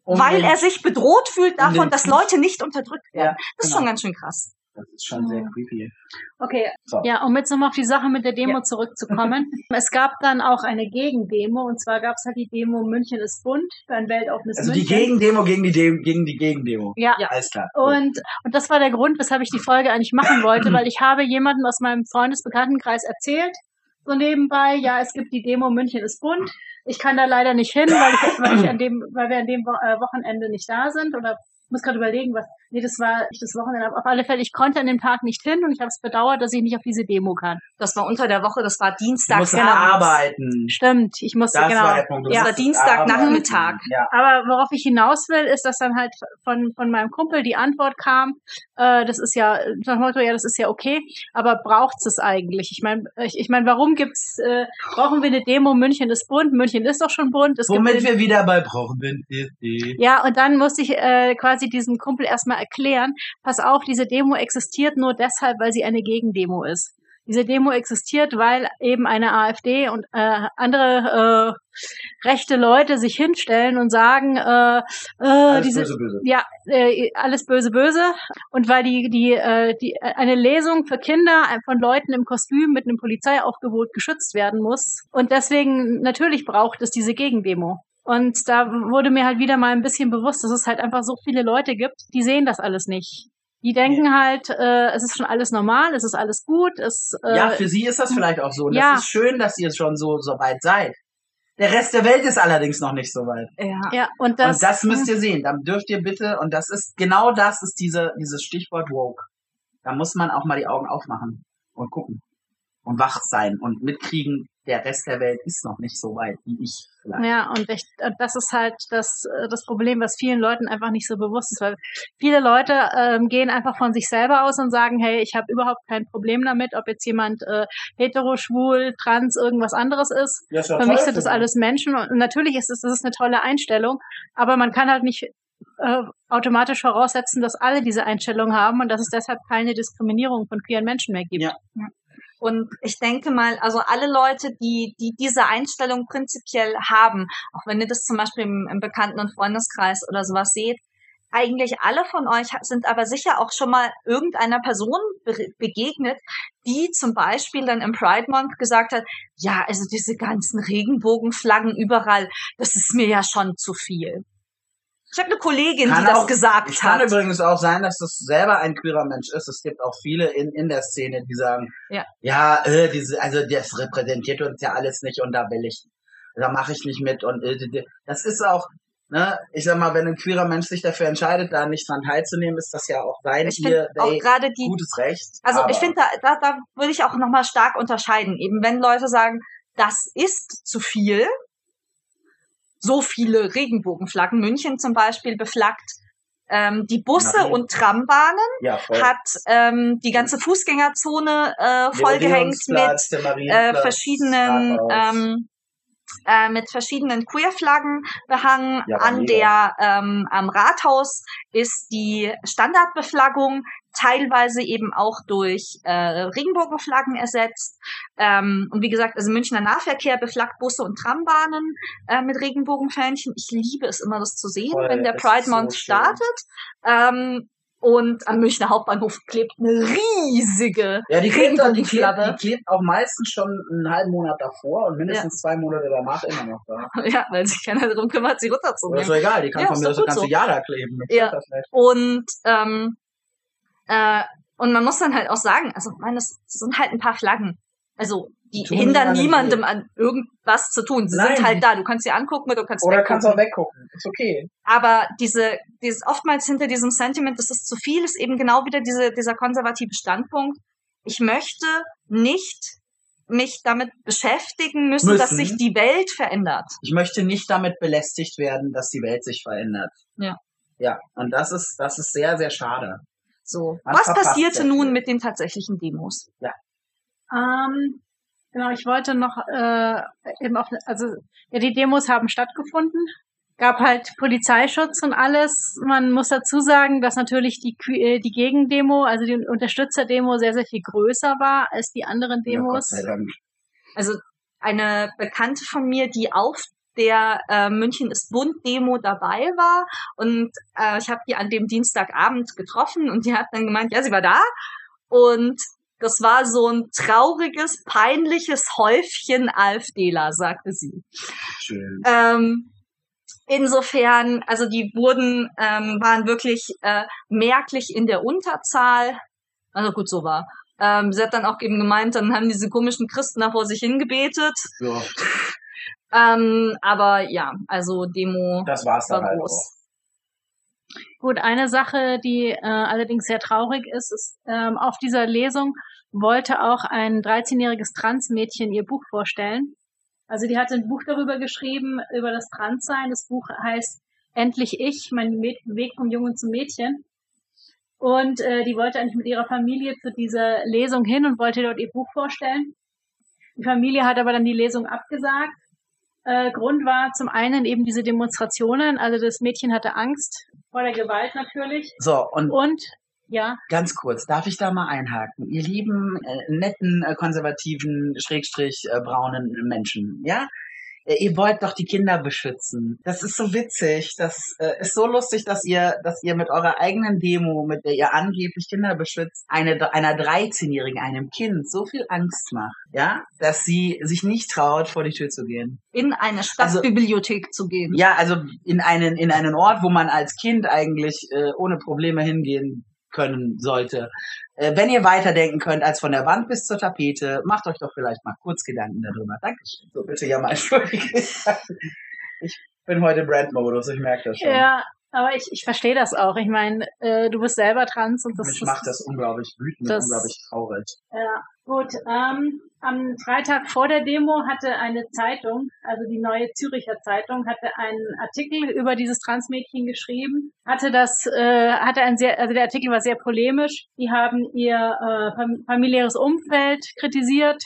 Um weil den- er sich bedroht fühlt um davon, den dass Leute nicht unterdrückt werden. Ja, das ist genau. schon ganz schön krass. Das ist schon sehr creepy. Okay, So. ja, um jetzt nochmal auf die Sache mit der Demo Ja. zurückzukommen. es gab dann auch eine Gegendemo und zwar gab es halt die Demo München ist bunt für ein weltoffenes Also die München. Gegendemo gegen die Dem gegen die Gegendemo. ja, Ja. Alles klar. Und, und das war der Grund, weshalb ich die Folge eigentlich machen wollte, weil ich habe jemandem aus meinem Freundesbekanntenkreis erzählt, so nebenbei, ja, es gibt die Demo München ist bunt. Ich kann da leider nicht hin, weil ich, weil ich an dem, weil wir an dem Wo- äh, Wochenende nicht da sind oder muss gerade überlegen, was. Nee, das war nicht das Wochenende. Aber auf alle Fälle, ich konnte an dem Tag nicht hin und ich habe es bedauert, dass ich nicht auf diese Demo kann. Das war unter der Woche, das war Du Dienstag. musst genau. arbeiten. Stimmt, ich musste Das genau. war der Punkt. Du Ja, musstest Dienstagnachmittag. Ja. Aber worauf ich hinaus will, ist, dass dann halt von, von meinem Kumpel die Antwort kam, äh, das ist ja, nach Motto, ja, das ist ja okay, aber braucht's es eigentlich? Ich meine, ich, ich mein, warum gibt's, äh, brauchen wir eine Demo, München ist bunt, München ist doch schon bunt. Es Womit gibt wir wieder bei brauchen wir die. ja, und dann musste ich äh, quasi diesem Kumpel erstmal erklären, pass auf, diese Demo existiert nur deshalb, weil sie eine Gegendemo ist. Diese Demo existiert, weil eben eine AfD und äh, andere äh, rechte Leute sich hinstellen und sagen, äh, äh, Alles diese, böse, böse. ja, äh, alles böse, böse. Und weil die, die, äh, die, äh, eine Lesung für Kinder von Leuten im Kostüm mit einem Polizeiaufgebot geschützt werden muss. Und deswegen, natürlich braucht es diese Gegendemo. Und da wurde mir halt wieder mal ein bisschen bewusst, dass es halt einfach so viele Leute gibt, die sehen das alles nicht. Die denken halt, äh, es ist schon alles normal, es ist alles gut, es äh, Ja, für sie ist das vielleicht auch so. Und ja. das ist schön, dass ihr schon so, so weit seid. Der Rest der Welt ist allerdings noch nicht so weit. Ja. ja und das, und das müsst ihr sehen. Dann dürft ihr bitte, und das ist, genau das ist diese, dieses Stichwort woke. Da muss man auch mal die Augen aufmachen und gucken. Und wach sein und mitkriegen, der Rest der Welt ist noch nicht so weit wie ich vielleicht. Ja, und ich, und das ist halt das, äh, das Problem, was vielen Leuten einfach nicht so bewusst ist, weil viele Leute ähm, gehen einfach von sich selber aus und sagen, hey, ich habe überhaupt kein Problem damit, ob jetzt jemand äh, hetero, schwul, trans, irgendwas anderes ist. Ja, ist Für mich sind das alles Menschen und natürlich ist es das ist eine tolle Einstellung, aber man kann halt nicht äh, automatisch voraussetzen, dass alle diese Einstellung haben und dass es deshalb keine Diskriminierung von queeren Menschen mehr gibt. Ja. Und ich denke mal, also alle Leute, die, die diese Einstellung prinzipiell haben, auch wenn ihr das zum Beispiel im, im Bekannten- und Freundeskreis oder sowas seht, eigentlich alle von euch sind aber sicher auch schon mal irgendeiner Person be begegnet, die zum Beispiel dann im Pride Month gesagt hat, ja, also diese ganzen Regenbogenflaggen überall, das ist mir ja schon zu viel. Ich habe eine Kollegin, Kann die das auch- gesagt Es kann hat. übrigens auch sein, dass das selber ein queerer Mensch ist. Es gibt auch viele in, in der Szene, die sagen, Ja. ja, äh, diese, also das repräsentiert uns ja alles nicht und da will ich, da mache ich nicht mit und äh, das ist auch, ne, ich sag mal, wenn ein queerer Mensch sich dafür entscheidet, da nicht dran teilzunehmen, ist das ja auch sein Ich ihr, auch gerade die, gutes Recht. Also aber ich finde, da, da, da würde ich auch nochmal stark unterscheiden. Eben wenn Leute sagen, das ist zu viel, so viele Regenbogenflaggen, München zum Beispiel beflaggt, ähm, die Busse Marie. und Trambahnen, ja, hat ähm, die ganze Fußgängerzone äh, vollgehängt mit äh, verschiedenen ähm, äh, mit verschiedenen Queerflaggen behangen. Ja, An der ähm, am Rathaus ist die Standardbeflaggung teilweise eben auch durch äh, Regenbogenflaggen ersetzt. Ähm, und wie gesagt, also Münchner Nahverkehr beflaggt Busse und Trambahnen äh, mit Regenbogenfähnchen. Ich liebe es immer, das zu sehen, Voll, wenn der das Pride ist so Month schön. startet. Ähm, und am Münchner Hauptbahnhof klebt eine riesige Ja, die klebt, auch- die, klebt, Regenbogenflagge. die klebt auch meistens schon einen halben Monat davor und mindestens zwei Monate danach immer noch da. Ja, weil sich keiner darum kümmert, sie Aber ist runterzunehmen. doch egal, die kann Ja, von ist mir das ganze so. Jahr da kleben. Das Ja. ist das. Und ähm, äh, und man muss dann halt auch sagen, also meine, das sind halt ein paar Flaggen. Also die Tun hindern niemandem an irgendwas zu tun. Sie Nein. sind halt da. Du kannst sie angucken oder du kannst Oder weggucken. kannst auch weggucken. Ist okay. Aber diese, dieses oftmals hinter diesem Sentiment, das ist zu viel, ist eben genau wieder diese, dieser konservative Standpunkt. Ich möchte nicht mich damit beschäftigen müssen, dass Müssen. sich die Welt verändert. Ich möchte nicht damit belästigt werden, dass die Welt sich verändert. Ja. Ja, und das ist, das ist sehr, sehr schade. So. Man Was passierte nun viel. mit den tatsächlichen Demos? Ähm, genau, ich wollte noch äh, eben auch, also ja, die Demos haben stattgefunden. Gab halt Polizeischutz und alles. Man muss dazu sagen, dass natürlich die äh, die Gegendemo, also die Unterstützerdemo sehr sehr viel größer war als die anderen Ja, Demos. Dank. Also eine Bekannte von mir, die auf der äh, München ist bunt Demo dabei war und äh, ich habe die an dem Dienstagabend getroffen und die hat dann gemeint, ja, sie war da und das war so ein trauriges, peinliches Häufchen AfDler, sagte sie. Schön. Ähm, insofern, also die wurden, ähm, waren wirklich äh, merklich in der Unterzahl. Also gut, so war. Ähm, sie hat dann auch eben gemeint, dann haben diese komischen Christen da vor sich hingebetet. Ja, Ähm, aber ja, also Demo das war's dann war halt auch. groß. Gut, eine Sache, die äh, allerdings sehr traurig ist, ist, ähm, auf dieser Lesung wollte auch ein 13-jähriges Transmädchen ihr Buch vorstellen. Also die hatte ein Buch darüber geschrieben, über das Transsein. Das Buch heißt Endlich ich, mein Mäd- Weg vom Jungen zum Mädchen. Und äh, die wollte eigentlich mit ihrer Familie zu dieser Lesung hin und wollte dort ihr Buch vorstellen. Die Familie hat aber dann die Lesung abgesagt. Äh, Grund war zum einen eben diese Demonstrationen. Also das Mädchen hatte Angst vor der Gewalt natürlich. So, und Und ja, ganz kurz, darf ich da mal einhaken? Ihr lieben, äh, netten, äh, konservativen, schrägstrich, äh, braunen Menschen, ja? Äh, Ihr wollt doch die Kinder beschützen. Das ist so witzig. Das äh, ist so lustig, dass ihr, dass ihr mit eurer eigenen Demo, mit der ihr angeblich Kinder beschützt, eine, einer 13-Jährigen, einem Kind so viel Angst macht, ja, dass sie sich nicht traut, vor die Tür zu gehen. In eine Stadtbibliothek zu gehen. Ja, also in einen, in einen Ort, wo man als Kind eigentlich äh, ohne Probleme hingehen können sollte. Äh, wenn ihr weiterdenken könnt als von der Wand bis zur Tapete, macht euch doch vielleicht mal kurz Gedanken darüber. Dankeschön. So, bitte ja mal entschuldigen. Ich bin heute Brand-Modus, ich merke das schon. ja, aber ich, ich verstehe das auch. Ich meine, äh, du bist selber trans und das Mich macht das unglaublich wütend und das- unglaublich traurig. Ja, gut. Ähm, am Freitag vor der Demo hatte eine Zeitung, also die Neue Züricher Zeitung, hatte einen Artikel über dieses Transmädchen geschrieben. Hatte das, äh, hatte ein sehr, also der Artikel war sehr polemisch. Die haben ihr äh, fam familiäres Umfeld kritisiert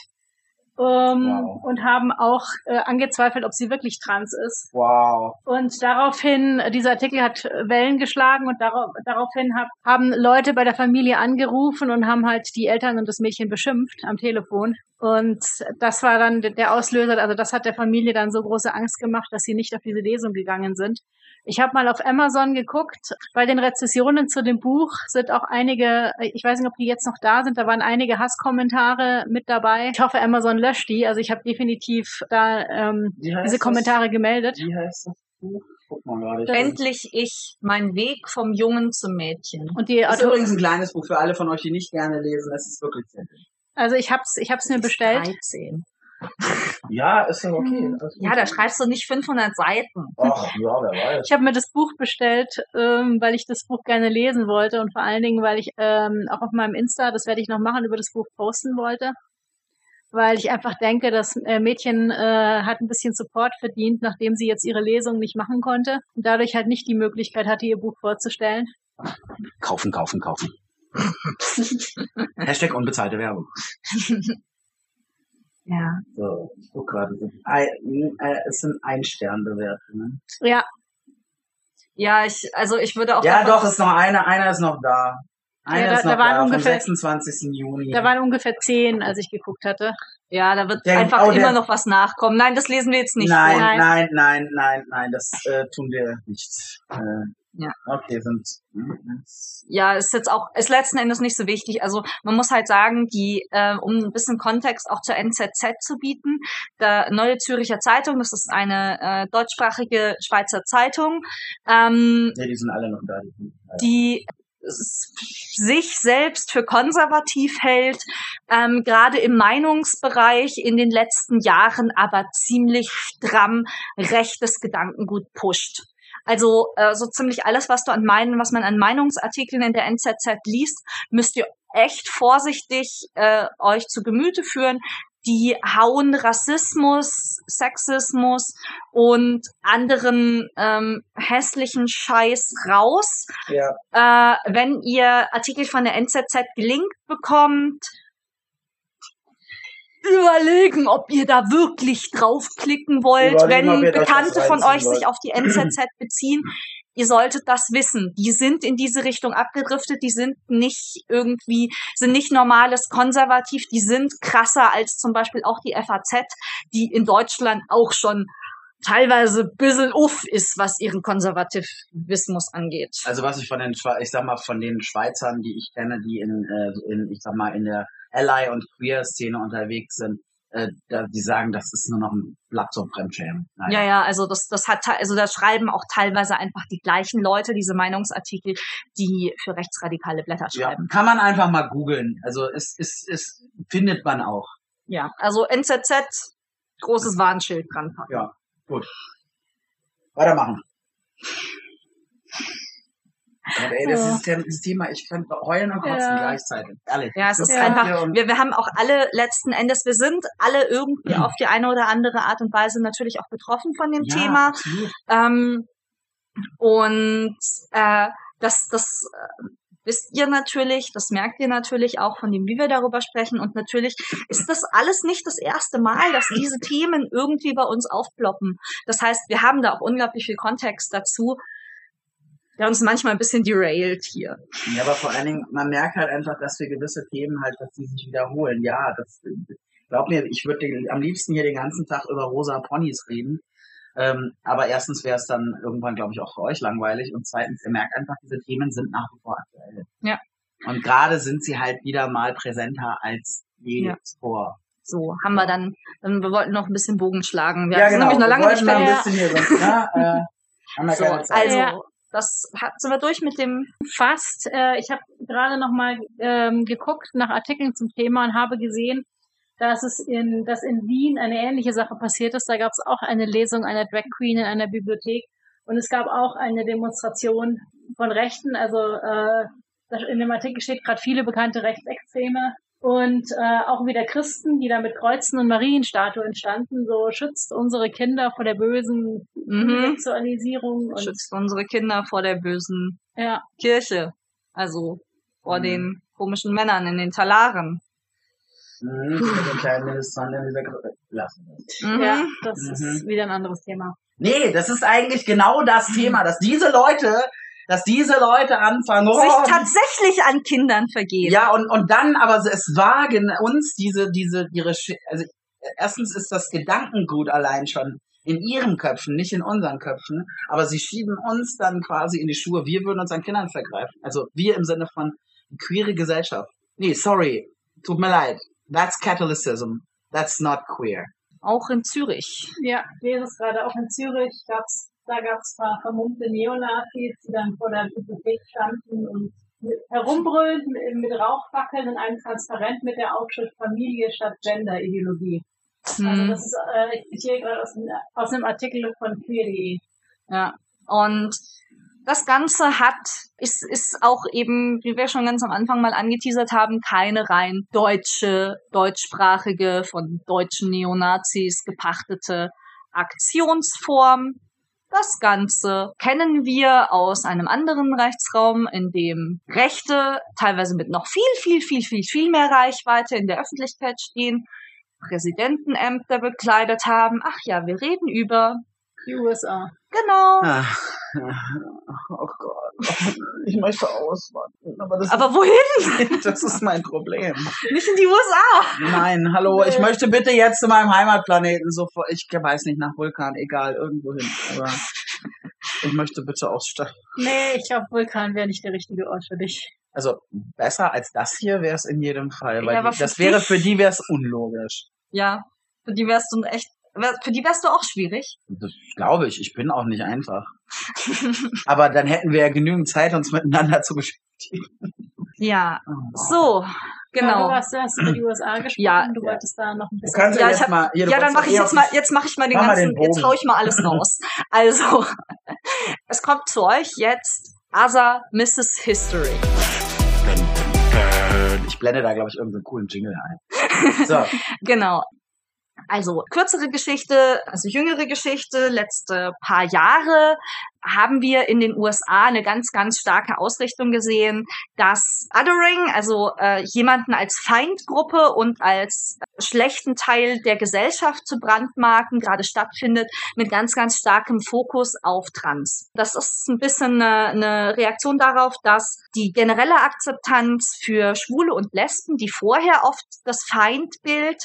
ähm, Wow. und haben auch äh, angezweifelt, ob sie wirklich trans ist. Wow. Und daraufhin, dieser Artikel hat Wellen geschlagen und darauf, daraufhin hab, haben Leute bei der Familie angerufen und haben halt die Eltern und das Mädchen beschimpft am Telefon. Und das war dann de- der Auslöser, also das hat der Familie dann so große Angst gemacht, dass sie nicht auf diese Lesung gegangen sind. Ich habe mal auf Amazon geguckt. Bei den Rezessionen zu dem Buch sind auch einige, ich weiß nicht, ob die jetzt noch da sind, da waren einige Hasskommentare mit dabei. Ich hoffe, Amazon löscht die. Also ich habe definitiv da ähm, diese das? Kommentare gemeldet. Wie heißt das Buch? Guck mal Endlich ich, mein Weg vom Jungen zum Mädchen. Und die Das ist übrigens ein kleines Buch für alle von euch, die nicht gerne lesen. Es ist wirklich sehr gut. also ich hab's, ich hab's mir bestellt. 13. Ja, ist doch okay. Mhm. Ja, da schreibst du nicht 500 Seiten. Ach, ja, wer weiß. Ich habe mir das Buch bestellt, ähm, weil ich das Buch gerne lesen wollte und vor allen Dingen, weil ich ähm, auch auf meinem Insta, das werde ich noch machen, über das Buch posten wollte. Weil ich einfach denke, das äh, Mädchen äh, hat ein bisschen Support verdient, nachdem sie jetzt ihre Lesung nicht machen konnte und dadurch halt nicht die Möglichkeit hatte, ihr Buch vorzustellen. Kaufen, kaufen, kaufen. Hashtag unbezahlte Werbung. Ja. So, ich guck gerade. äh, es sind Ein-Stern-Bewertungen. Ja, Ja, ich, also ich würde auch Ja, doch, ist noch einer. Einer ist noch da. Einer Ja, da- ist noch da waren da, ungefähr- vom 26. Juni. da waren ungefähr zehn, als ich geguckt hatte. Ja, da wird Der- einfach oh, der- immer noch was nachkommen. Nein, das lesen wir jetzt nicht nein. Nein. nein, nein, nein, nein, das äh, tun wir nicht. Äh, Ja. Okay, sind. Ja, ist jetzt auch, ist letzten Endes nicht so wichtig. Also man muss halt sagen, die, äh, um ein bisschen Kontext auch zur NZZ zu bieten, der Neue Züricher Zeitung, das ist eine äh, deutschsprachige Schweizer Zeitung, ähm, Ja, die sind alle noch da. Die sich selbst für konservativ hält, ähm, gerade im Meinungsbereich in den letzten Jahren aber ziemlich stramm rechtes Gedankengut pusht. Also äh, so ziemlich alles, was du an meinen, was man an Meinungsartikeln in der NZZ liest, müsst ihr echt vorsichtig äh, euch zu Gemüte führen. Die hauen Rassismus, Sexismus und anderen ähm, hässlichen Scheiß raus. ja, Äh, wenn ihr Artikel von der NZZ gelinkt bekommt, überlegen, ob ihr da wirklich draufklicken wollt. Überlegen, wenn Bekannte von euch sich wollt. auf die NZZ beziehen, ihr solltet das wissen. Die sind in diese Richtung abgedriftet, die sind nicht irgendwie, sind nicht normales konservativ, die sind krasser als zum Beispiel auch die FAZ, die in Deutschland auch schon teilweise ein bisschen uff ist, was ihren Konservativismus angeht. Also was ich von den, Schwe- ich sag mal, von den Schweizern, die ich kenne, die in, äh, in ich sag mal, in der Ally- und Queer-Szene unterwegs sind, äh, da, die sagen, das ist nur noch ein Blatt zum Fremdschämen. Nein. Ja, ja, also das, das hat, also da schreiben auch teilweise einfach die gleichen Leute diese Meinungsartikel, die für rechtsradikale Blätter Ja, schreiben. kann man einfach mal googeln. Also es, es, es findet man auch. Ja, also NZZ, großes Warnschild dran packen. Ja, gut. Weitermachen. Ey, das ist das Thema, ich kann heulen und kotzen Ja. gleichzeitig. Ehrlich. Ja, es ist Ja. einfach, wir, wir haben auch alle letzten Endes, wir sind alle irgendwie auf die eine oder andere Art und Weise natürlich auch betroffen von dem ja, Thema. Absolut. Ähm, und äh, das, das äh, wisst ihr natürlich, das merkt ihr natürlich auch von dem, wie wir darüber sprechen. Und natürlich ist das alles nicht das erste Mal, dass diese Themen irgendwie bei uns aufploppen. Das heißt, wir haben da auch unglaublich viel Kontext dazu, der uns manchmal ein bisschen derailt hier. Ja, aber vor allen Dingen, man merkt halt einfach, dass wir gewisse Themen halt, dass die sich wiederholen. Ja, das, glaub mir, ich würde am liebsten hier den ganzen Tag über rosa Ponys reden. Ähm, aber erstens wäre es dann irgendwann, glaube ich, auch für euch langweilig. Und zweitens, ihr merkt einfach, diese Themen sind nach wie vor aktuell. Ja. Und gerade sind sie halt wieder mal präsenter als je Ja. zuvor. So, haben wir dann, dann wir wollten noch ein bisschen Bogen schlagen. Wir Ja, sind genau. nämlich noch lange wir nicht noch ein bisschen hier sonst, ne, äh, haben wir So, keine Zeit. also, Ja. Das hat, sind wir durch mit dem Fast. Äh, ich habe gerade noch mal ähm, geguckt nach Artikeln zum Thema und habe gesehen, dass es in, dass in Wien eine ähnliche Sache passiert ist. Da gab es auch eine Lesung einer Drag Queen in einer Bibliothek und es gab auch eine Demonstration von Rechten. Also äh, in dem Artikel steht gerade viele bekannte Rechtsextreme und äh, auch wieder Christen, die da mit Kreuzen und Marienstatuen standen. So schützt unsere Kinder vor der bösen Mhm. Sexualisierung und schützt unsere Kinder vor der bösen ja. Kirche. Also vor Mhm. den komischen Männern in den Talaren. Mhm, den kleinen Ministern in dieser Gruppe. Lassen. Mhm. Ja, das Mhm. ist wieder ein anderes Thema. Nee, das ist eigentlich genau das Thema, dass diese Leute, dass diese Leute anfangen, oh, Sich tatsächlich an Kindern vergehen. ja, und, und dann aber es wagen, uns diese, diese, ihre, Sch- also erstens ist das Gedankengut allein schon in ihren Köpfen, nicht in unseren Köpfen, aber sie schieben uns dann quasi in die Schuhe, wir würden uns an Kindern vergreifen. Also wir im Sinne von queere Gesellschaft. Nee, sorry, tut mir leid. That's Catholicism. That's not queer. Auch in Zürich. Ja, ich lese es gerade auch in Zürich. Gab's, da gab es vermummte Neonazis, die dann vor der Bibliothek standen und herumbrüllten mit, mit Rauchfackeln in einem Transparent mit der Aufschrift Familie statt Gender-Ideologie. Also Hm. das ist, äh, ich zitiere gerade aus, einem- aus einem Artikel von queer.de. Ja. Und das Ganze hat, ist, ist auch eben, wie wir schon ganz am Anfang mal angeteasert haben, keine rein deutsche, deutschsprachige, von deutschen Neonazis gepachtete Aktionsform. Das Ganze kennen wir aus einem anderen Rechtsraum, in dem Rechte teilweise mit noch viel, viel, viel, viel, viel mehr Reichweite in der Öffentlichkeit stehen, Präsidentenämter bekleidet haben. Ach ja, wir reden über, Die USA. genau, Ah, oh Gott. Ich möchte auswandern. Aber das, Aber wohin? das ist mein Problem. Nicht in die USA. Nein, hallo, ich möchte bitte jetzt zu meinem Heimatplaneten sofort. Ich weiß nicht, nach Vulkan, egal, irgendwo hin. Aber ich möchte bitte aussteigen. Nee, ich glaube, Vulkan wäre nicht der richtige Ort für dich. Also besser als das hier wäre es in jedem Fall. Weil Ja, die, das wäre für die wäre es unlogisch. Ja, für die wärst du echt, wär- für die wärst du auch schwierig. Das glaube ich. Ich bin auch nicht einfach. Aber dann hätten wir ja genügend Zeit, uns miteinander zu beschäftigen. Ja, so, Ja, genau. du hast, du hast über die USA gesprochen. Ja. du wolltest da noch ein Du bisschen. kannst ja, Ja, jetzt hab- mal. Hier, du Ja, dann mache ich jetzt mal, jetzt mache ich mal den Mach mal ganzen, den jetzt hau ich mal alles raus. Also, es kommt zu euch jetzt Asa Mrs. History. Ich blende da, glaube ich, irgendeinen coolen Jingle ein. So, Genau. Also kürzere Geschichte, also jüngere Geschichte, letzte paar Jahre haben wir in den USA eine ganz, ganz starke Ausrichtung gesehen, dass Othering, also äh, jemanden als Feindgruppe und als schlechten Teil der Gesellschaft zu brandmarken, gerade stattfindet, mit ganz, ganz starkem Fokus auf Trans. Das ist ein bisschen eine, eine Reaktion darauf, dass die generelle Akzeptanz für Schwule und Lesben, die vorher oft das Feindbild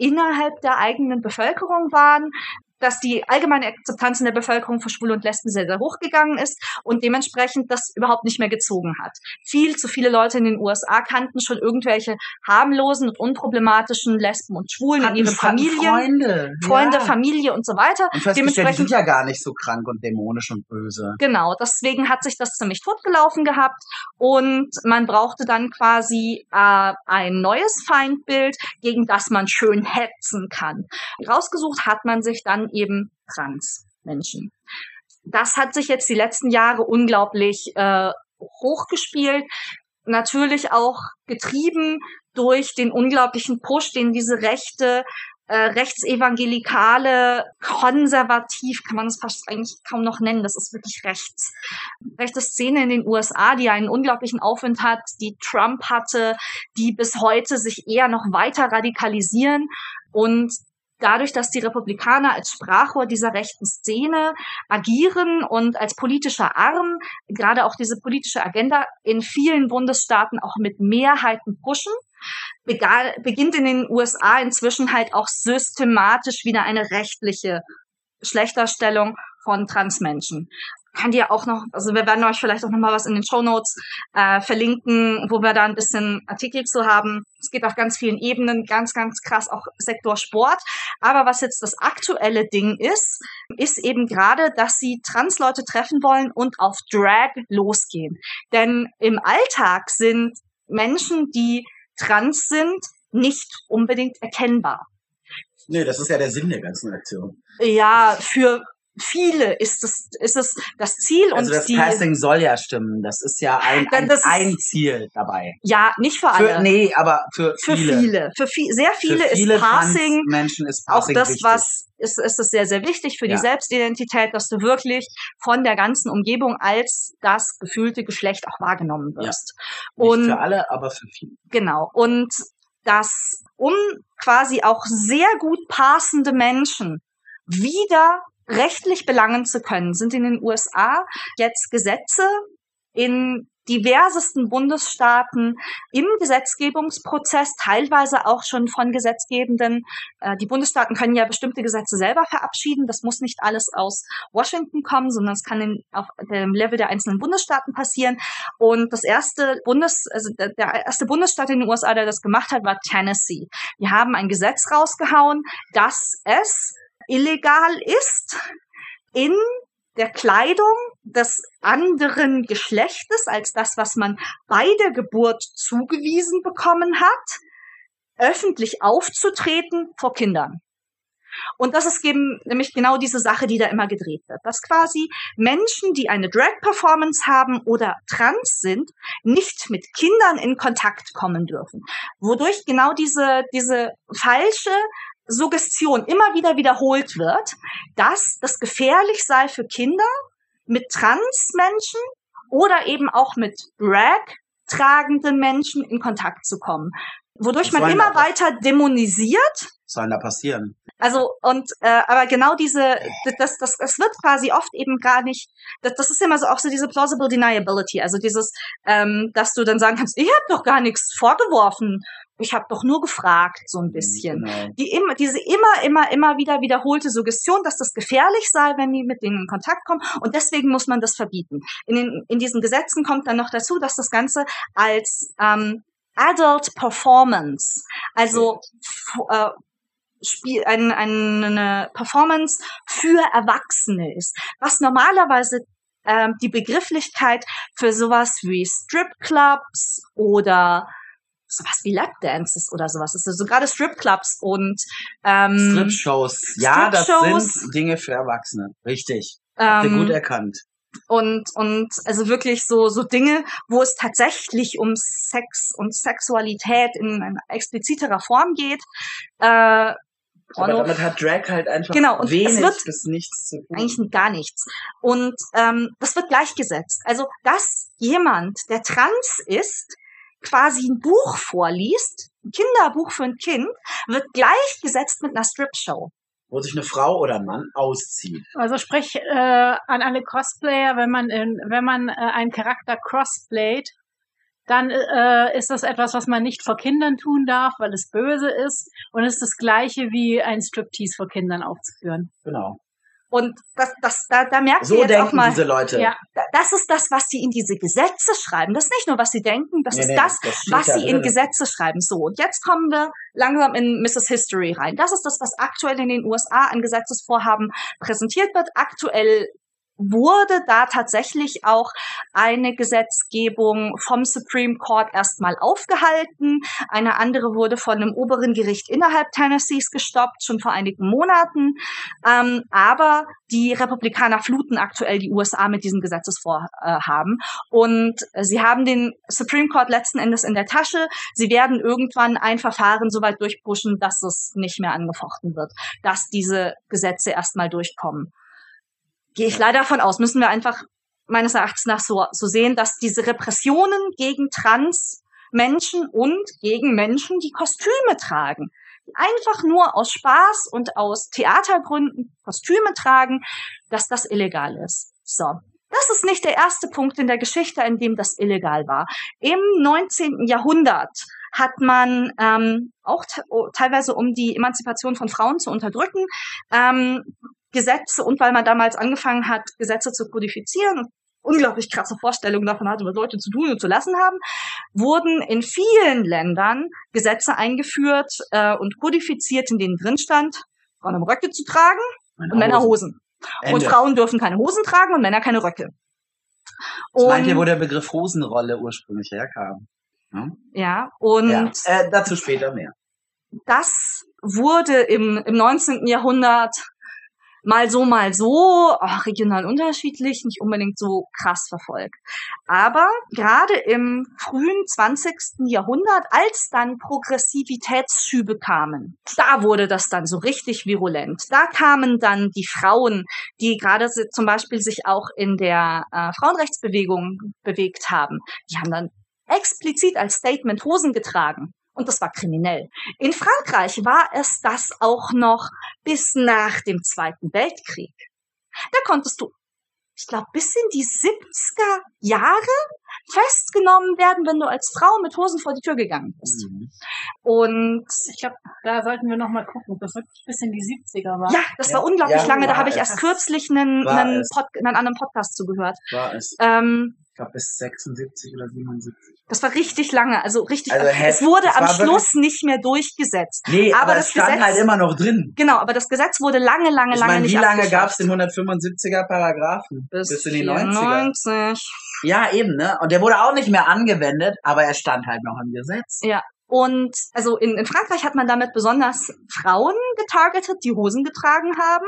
innerhalb der eigenen Bevölkerung waren, dass die allgemeine Akzeptanz in der Bevölkerung für Schwule und Lesben sehr, sehr hochgegangen ist und dementsprechend das überhaupt nicht mehr gezogen hat. Viel zu viele Leute in den USA kannten schon irgendwelche harmlosen und unproblematischen Lesben und Schwulen Hatten in ihren Familien. Freunde. Freunde, ja. Familie und so weiter. Und festgestellt, die Dementsprechend sind ja gar nicht so krank und dämonisch und böse. Genau, deswegen hat sich das ziemlich totgelaufen gehabt und man brauchte dann quasi äh, ein neues Feindbild, gegen das man schön hetzen kann. Rausgesucht hat man sich dann eben Transmenschen. Das hat sich jetzt die letzten Jahre unglaublich äh, hochgespielt. Natürlich auch getrieben durch den unglaublichen Push, den diese rechte äh, rechtsevangelikale, konservativ, kann man es fast eigentlich kaum noch nennen, das ist wirklich rechts. Rechte Szene in den USA, die einen unglaublichen Aufwind hat, die Trump hatte, die bis heute sich eher noch weiter radikalisieren und dadurch, dass die Republikaner als Sprachrohr dieser rechten Szene agieren und als politischer Arm gerade auch diese politische Agenda in vielen Bundesstaaten auch mit Mehrheiten pushen, beginnt in den USA inzwischen halt auch systematisch wieder eine rechtliche Schlechterstellung von Transmenschen. Kann dir auch noch, also wir werden euch vielleicht auch noch mal was in den Show Notes äh, verlinken, wo wir da ein bisschen Artikel zu haben. Es geht auf ganz vielen Ebenen, ganz, ganz krass, auch Sektor Sport. Aber was jetzt das aktuelle Ding ist, ist eben gerade, dass sie Transleute treffen wollen und auf Drag losgehen. Denn im Alltag sind Menschen, die trans sind, nicht unbedingt erkennbar. Nee, das ist ja der Sinn der ganzen Aktion. Ja, für viele ist es, ist es das Ziel Also und das die, Casting soll ja stimmen. Das ist ja ein, ein, das ein Ziel dabei. ja, nicht für alle. Für, nee, aber für, für viele. Für viel, sehr viele, für viele ist Passing Menschen ist auch Passing das, wichtig. was ist, ist es sehr, sehr wichtig für Ja. die Selbstidentität, dass du wirklich von der ganzen Umgebung als das gefühlte Geschlecht auch wahrgenommen Ja. wirst. Nicht Und für alle, aber für viele. Genau. Und dass, um quasi auch sehr gut passende Menschen wieder rechtlich belangen zu können, sind in den USA jetzt Gesetze in diversesten Bundesstaaten im Gesetzgebungsprozess, teilweise auch schon von Gesetzgebenden. Äh, Die Bundesstaaten können ja bestimmte Gesetze selber verabschieden. Das muss nicht alles aus Washington kommen, sondern es kann auf dem Level der einzelnen Bundesstaaten passieren. Und das erste Bundes, also der, erste Bundesstaat in den USA, der das gemacht hat, war Tennessee. Die haben ein Gesetz rausgehauen, dass es illegal ist, in der Kleidung des anderen Geschlechtes als das, was man bei der Geburt zugewiesen bekommen hat, öffentlich aufzutreten vor Kindern. Und das ist eben nämlich genau diese Sache, die da immer gedreht wird. Dass quasi Menschen, die eine Drag-Performance haben oder trans sind, nicht mit Kindern in Kontakt kommen dürfen. Wodurch genau diese, diese falsche Suggestion immer wieder wiederholt wird, dass das gefährlich sei für Kinder, mit Transmenschen oder eben auch mit Drag tragenden Menschen in Kontakt zu kommen. Wodurch man immer weiter dämonisiert Was soll da passieren? also und äh, aber genau diese das das das wird quasi oft eben gar nicht das, das ist immer so auch so diese plausible deniability also dieses ähm, dass du dann sagen kannst ich habe doch gar nichts vorgeworfen ich habe doch nur gefragt so ein bisschen. Genau. die immer diese immer immer immer wieder wiederholte Suggestion dass das gefährlich sei wenn die mit denen in Kontakt kommen. Und deswegen muss man das verbieten. In den in diesen Gesetzen kommt dann noch dazu dass das ganze als ähm, Adult Performance also äh, Spiel, ein, eine Performance für Erwachsene ist, was normalerweise ähm, die Begrifflichkeit für sowas wie Stripclubs oder sowas wie Lapdances oder sowas ist. Also gerade Stripclubs und ähm, Strip-Shows. Ja, das Strip-Shows. sind Dinge für Erwachsene. Richtig. Habt ihr ähm, gut erkannt. und und also wirklich so so Dinge, wo es tatsächlich um Sex und Sexualität in einer expliziterer Form geht. Äh, Aber Porno- damit hat Drag halt einfach Genau, und es wenig wird bis nichts zu tun. eigentlich gar nichts. Und ähm, das wird gleichgesetzt. Also, dass jemand, der trans ist, quasi ein Buch vorliest, ein Kinderbuch für ein Kind, wird gleichgesetzt mit einer Strip-Show. Wo sich eine Frau oder ein Mann auszieht. Also sprich äh, an alle Cosplayer, wenn man in, wenn man äh, einen Charakter crossplayt, dann äh, ist das etwas, was man nicht vor Kindern tun darf, weil es böse ist. Und es ist das gleiche wie ein Striptease vor Kindern aufzuführen. Genau. Und das, das, da, da merkt So ihr jetzt auch mal, diese Leute. Ja. da- das ist das, was sie in diese Gesetze schreiben. Das ist nicht nur, was sie denken, das Nee, ist nee, das, das was da sie in. Gesetze schreiben. So, und jetzt kommen wir langsam in Mrs. History rein. Das ist das, was aktuell in den USA an Gesetzesvorhaben präsentiert wird. Aktuell wurde da tatsächlich auch eine Gesetzgebung vom Supreme Court erstmal aufgehalten. Eine andere wurde von einem oberen Gericht innerhalb Tennessees gestoppt, schon vor einigen Monaten. Ähm, aber die Republikaner fluten aktuell die USA mit diesem Gesetzesvorhaben. Und sie haben den Supreme Court letzten Endes in der Tasche. Sie werden irgendwann ein Verfahren so weit durchpushen, dass es nicht mehr angefochten wird, dass diese Gesetze erstmal durchkommen. Gehe ich leider davon aus, müssen wir einfach meines Erachtens nach so, so sehen, dass diese Repressionen gegen Transmenschen und gegen Menschen, die Kostüme tragen, die einfach nur aus Spaß und aus Theatergründen Kostüme tragen, dass das illegal ist. So. Das ist nicht der erste Punkt in der Geschichte, in dem das illegal war. Im 19. Jahrhundert hat man ähm, auch te teilweise, um die Emanzipation von Frauen zu unterdrücken, ähm, Gesetze und weil man damals angefangen hat, Gesetze zu kodifizieren und unglaublich krasse Vorstellungen davon hatte, was Leute zu tun und zu lassen haben, wurden in vielen Ländern Gesetze eingeführt äh, und kodifiziert, in denen drin stand, Frauen haben Röcke zu tragen und Männer Hosen. Und Ende. Frauen dürfen keine Hosen tragen und Männer keine Röcke. Das meint ihr, Und- wo der Begriff Hosenrolle ursprünglich herkam? Ja? ja, und ja. Äh, dazu später mehr. das wurde im, im 19. Jahrhundert mal so, mal so, ach, regional unterschiedlich, nicht unbedingt so krass verfolgt. Aber gerade im frühen 20. Jahrhundert, als dann Progressivitätsschübe kamen, da wurde das dann so richtig virulent. Da kamen dann die Frauen, die gerade zum Beispiel sich auch in der äh, Frauenrechtsbewegung bewegt haben, die haben dann explizit als Statement Hosen getragen. Und das war kriminell. In Frankreich war es das auch noch bis nach dem Zweiten Weltkrieg. Da konntest du, ich glaube, bis in die 70er Jahre festgenommen werden, wenn du als Frau mit Hosen vor die Tür gegangen bist. Mhm. Und Ich glaube, da sollten wir noch mal gucken, ob das wirklich bis in die 70er war. ja, das Ja, war unglaublich ja, lange. Da war habe ich erst kürzlich einen, einen. Pod, einen anderen Podcast zugehört. War es, Ähm, ich glaube, bis 76 oder 77. das war richtig lange, also richtig. Also es wurde am Schluss nicht mehr durchgesetzt. Nee, Aber aber, das es stand Gesetz- halt immer noch drin. Genau, aber das Gesetz wurde lange, lange, Ich lange meine, wie nicht lange abgeschafft. gab es den 175er Paragraphen? Bis, in die 90er. 94. Ja, eben, ne? Und der wurde auch nicht mehr angewendet, aber er stand halt noch im Gesetz. Ja. Und also in, in Frankreich hat man damit besonders Frauen getargetet, die Hosen getragen haben.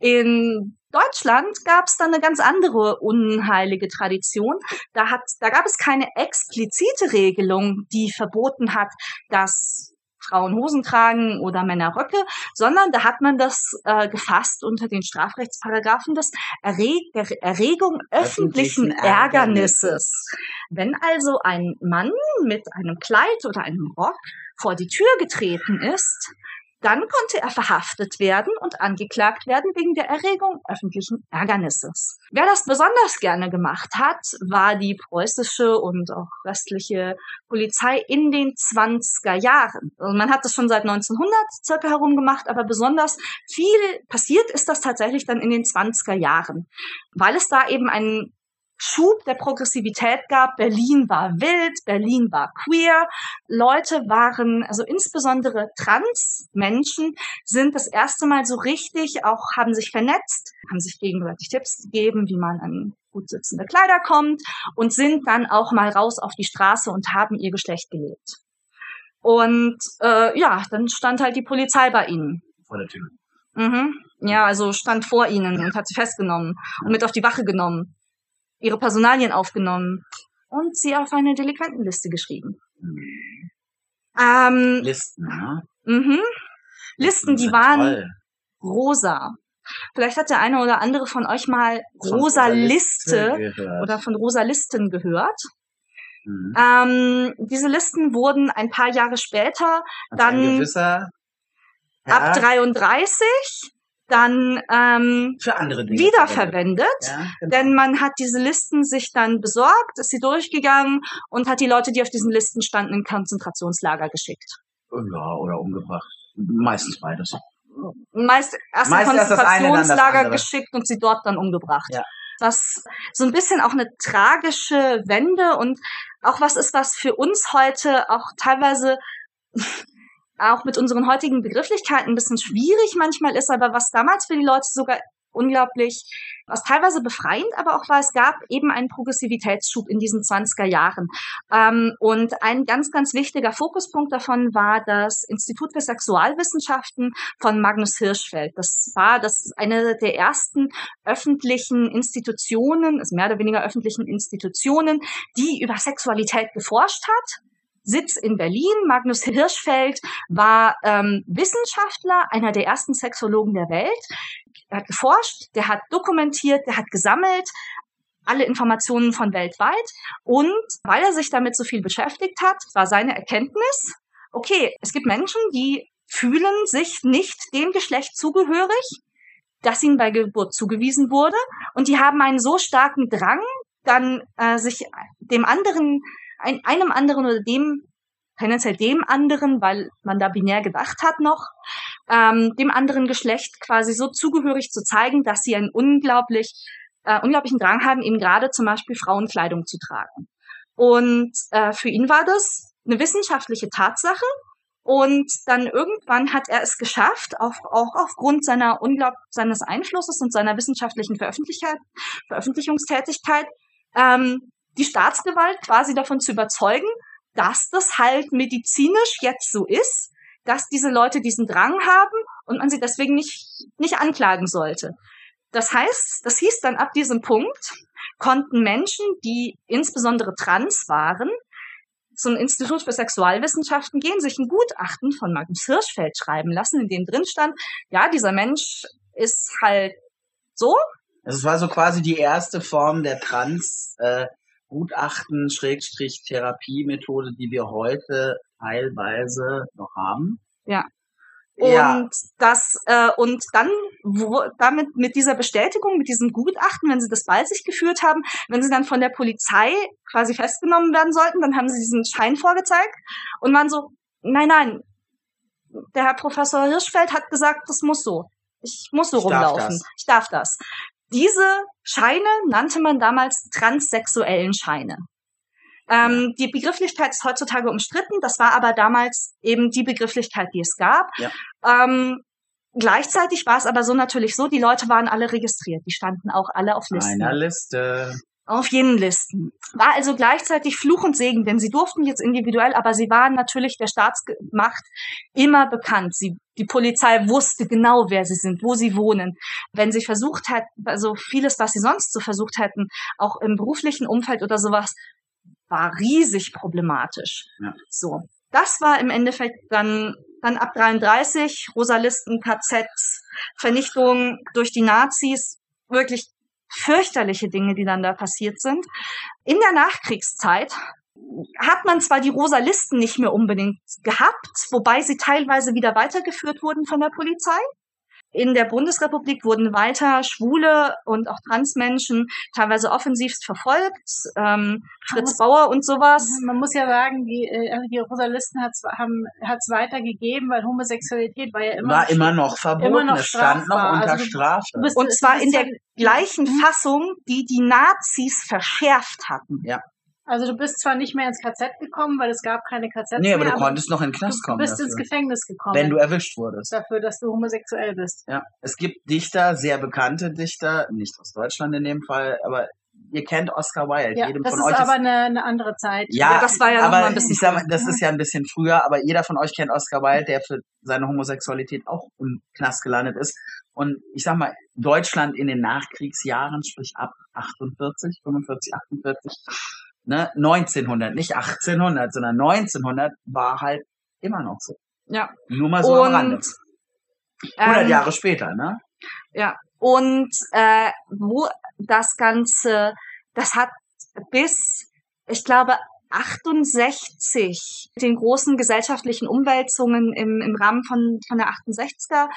In Deutschland gab es dann eine ganz andere unheilige Tradition. Da, hat, da gab es keine explizite Regelung, die verboten hat, dass Frauen Hosen tragen oder Männer Röcke, sondern da hat man das äh, gefasst unter den Strafrechtsparagraphen des Erreg Erregung öffentlichen Öffentlichen Ärgernisses. Wenn also ein Mann mit einem Kleid oder einem Rock vor die Tür getreten ist, dann konnte er verhaftet werden und angeklagt werden wegen der Erregung öffentlichen Ärgernisses. Wer das besonders gerne gemacht hat, war die preußische und auch restliche Polizei in den 20er Jahren. Also man hat das schon seit 1900 circa herum gemacht, aber besonders viel passiert ist das tatsächlich dann in den 20er Jahren, weil es da eben einen Schub der Progressivität gab. Berlin war wild, Berlin war queer. Leute waren, also insbesondere Trans-Menschen sind das erste Mal so richtig auch, haben sich vernetzt, haben sich gegenseitig Tipps gegeben, wie man an gut sitzende Kleider kommt und sind dann auch mal raus auf die Straße und haben ihr Geschlecht gelebt. Und äh, ja, dann stand halt die Polizei bei ihnen. Vor der Tür. Mhm. Ja, also stand vor ihnen und hat sie festgenommen und mit auf die Wache genommen, ihre Personalien aufgenommen und sie auf eine Delinquentenliste geschrieben. Ähm, Listen, ne? mhm. Listen, die waren toll. rosa. Vielleicht hat der eine oder andere von euch mal Von rosa Liste gehört. oder von rosa Listen gehört. Mhm. Ähm, diese Listen wurden ein paar Jahre später Und dann ab Herr, 33 dann ähm, Für andere Dinge. wiederverwendet. Ja, genau. Denn man hat diese Listen sich dann besorgt, ist sie durchgegangen und hat die Leute, die auf diesen Listen standen, in Konzentrationslager geschickt. ja, oder umgebracht. Meistens beides. Meist erst in Meist erst Konzentrationslager andere. geschickt und sie dort dann umgebracht. Ja. Was so ein bisschen auch eine tragische Wende und auch was ist, was für uns heute auch teilweise auch mit unseren heutigen Begrifflichkeiten ein bisschen schwierig manchmal ist, aber was damals für die Leute sogar unglaublich, was teilweise befreiend aber auch war, es gab eben einen Progressivitätsschub in diesen 20er Jahren. Ähm, und ein ganz, ganz wichtiger Fokuspunkt davon war das Institut für Sexualwissenschaften von Magnus Hirschfeld. Das war das eine der ersten öffentlichen Institutionen, also mehr oder weniger öffentlichen Institutionen, die über Sexualität geforscht hat. Sitz in Berlin. Magnus Hirschfeld war ähm, Wissenschaftler, einer der ersten Sexologen der Welt. Er hat geforscht, der hat dokumentiert, der hat gesammelt alle Informationen von weltweit. Und weil er sich damit so viel beschäftigt hat, war seine Erkenntnis, okay, es gibt Menschen, die fühlen sich nicht dem Geschlecht zugehörig, das ihnen bei Geburt zugewiesen wurde. Und die haben einen so starken Drang, dann äh, sich dem anderen, ein, einem anderen oder dem, tendenziell dem anderen, weil man da binär gedacht hat noch, ähm, dem anderen Geschlecht quasi so zugehörig zu zeigen, dass sie einen unglaublich, äh, unglaublichen Drang haben, eben gerade zum Beispiel Frauenkleidung zu tragen. Und äh, für ihn war das eine wissenschaftliche Tatsache. Und dann irgendwann hat er es geschafft, auch, auch aufgrund seiner unglaub seines Einflusses und seiner wissenschaftlichen Veröffentlichungstätigkeit, ähm, die Staatsgewalt quasi davon zu überzeugen, dass das halt medizinisch jetzt so ist, dass diese Leute diesen Drang haben und man sie deswegen nicht, nicht anklagen sollte. Das heißt, das hieß dann ab diesem Punkt, konnten Menschen, die insbesondere trans waren, zum Institut für Sexualwissenschaften gehen, sich ein Gutachten von Magnus Hirschfeld schreiben lassen, in dem drin stand, ja, dieser Mensch ist halt so. Es war so quasi die erste Form der Trans äh, Gutachten Schrägstrich Therapiemethode, die wir heute teilweise noch haben. Ja. Ja. Und das äh, und dann wo, damit mit dieser Bestätigung, mit diesem Gutachten, wenn sie das bei sich geführt haben, wenn sie dann von der Polizei quasi festgenommen werden sollten, dann haben sie diesen Schein vorgezeigt und waren so, nein, nein, der Herr Professor Hirschfeld hat gesagt, das muss so. Ich muss so Ich darf rumlaufen. das. Ich darf das. Diese Scheine nannte man damals transsexuellen Scheine. Ähm, die Begrifflichkeit ist heutzutage umstritten, das war aber damals eben die Begrifflichkeit, die es gab. Ja. Ähm, gleichzeitig war es aber so natürlich so, die Leute waren alle registriert, die standen auch alle auf Listen. Einer Liste. Auf jenen Listen. War also gleichzeitig Fluch und Segen, denn sie durften jetzt individuell, aber sie waren natürlich der Staatsmacht immer bekannt. Sie, die Polizei wusste genau, wer sie sind, wo sie wohnen. Wenn sie versucht hat, also vieles, was sie sonst so versucht hätten, auch im beruflichen Umfeld oder sowas, war riesig problematisch. Ja. So. Das war im Endeffekt dann, dann ab 33, Rosalisten, KZs, Vernichtung durch die Nazis, wirklich fürchterliche Dinge, die dann da passiert sind. In der Nachkriegszeit hat man zwar die Rosalisten nicht mehr unbedingt gehabt, wobei sie teilweise wieder weitergeführt wurden von der Polizei. In der Bundesrepublik wurden weiter Schwule und auch Transmenschen teilweise offensivst verfolgt. Ähm, Fritz muss- Bauer und sowas. Man muss ja sagen, die, äh, also die Rosalisten hat es hat's weitergegeben, weil Homosexualität war ja immer War immer noch verboten. immer noch es stand noch unter Also Strafe. bist- Und zwar in der gleichen Mhm. Fassung, die die Nazis verschärft hatten. Also du bist zwar nicht mehr ins KZ gekommen, weil es gab keine KZ nee, aber mehr, du konntest noch in den Knast du kommen. bist ins dafür, Gefängnis gekommen, wenn du erwischt wurdest. dafür, dass du homosexuell bist. Ja. Es gibt Dichter, sehr bekannte Dichter, nicht aus Deutschland in dem Fall, aber ihr kennt Oscar Wilde. Ja, Jedem das von ist euch aber eine, eine andere Zeit. Ja, Ja, das war ja noch aber mal ein bisschen ich sag mal, das ist ja ein bisschen früher, aber jeder von euch kennt Oscar Wilde, der für seine Homosexualität auch im Knast gelandet ist. Und ich sag mal, Deutschland in den Nachkriegsjahren, sprich ab 48, 45, 48, ne, 1900, nicht 1800, sondern 1900 war halt immer noch so. Ja. Nur mal so am Und, Rande. 100 Ähm, Jahre später, ne? Ja. Und äh, wo das Ganze, das hat bis, ich glaube, 68 den großen gesellschaftlichen Umwälzungen im, im Rahmen von, von der 68er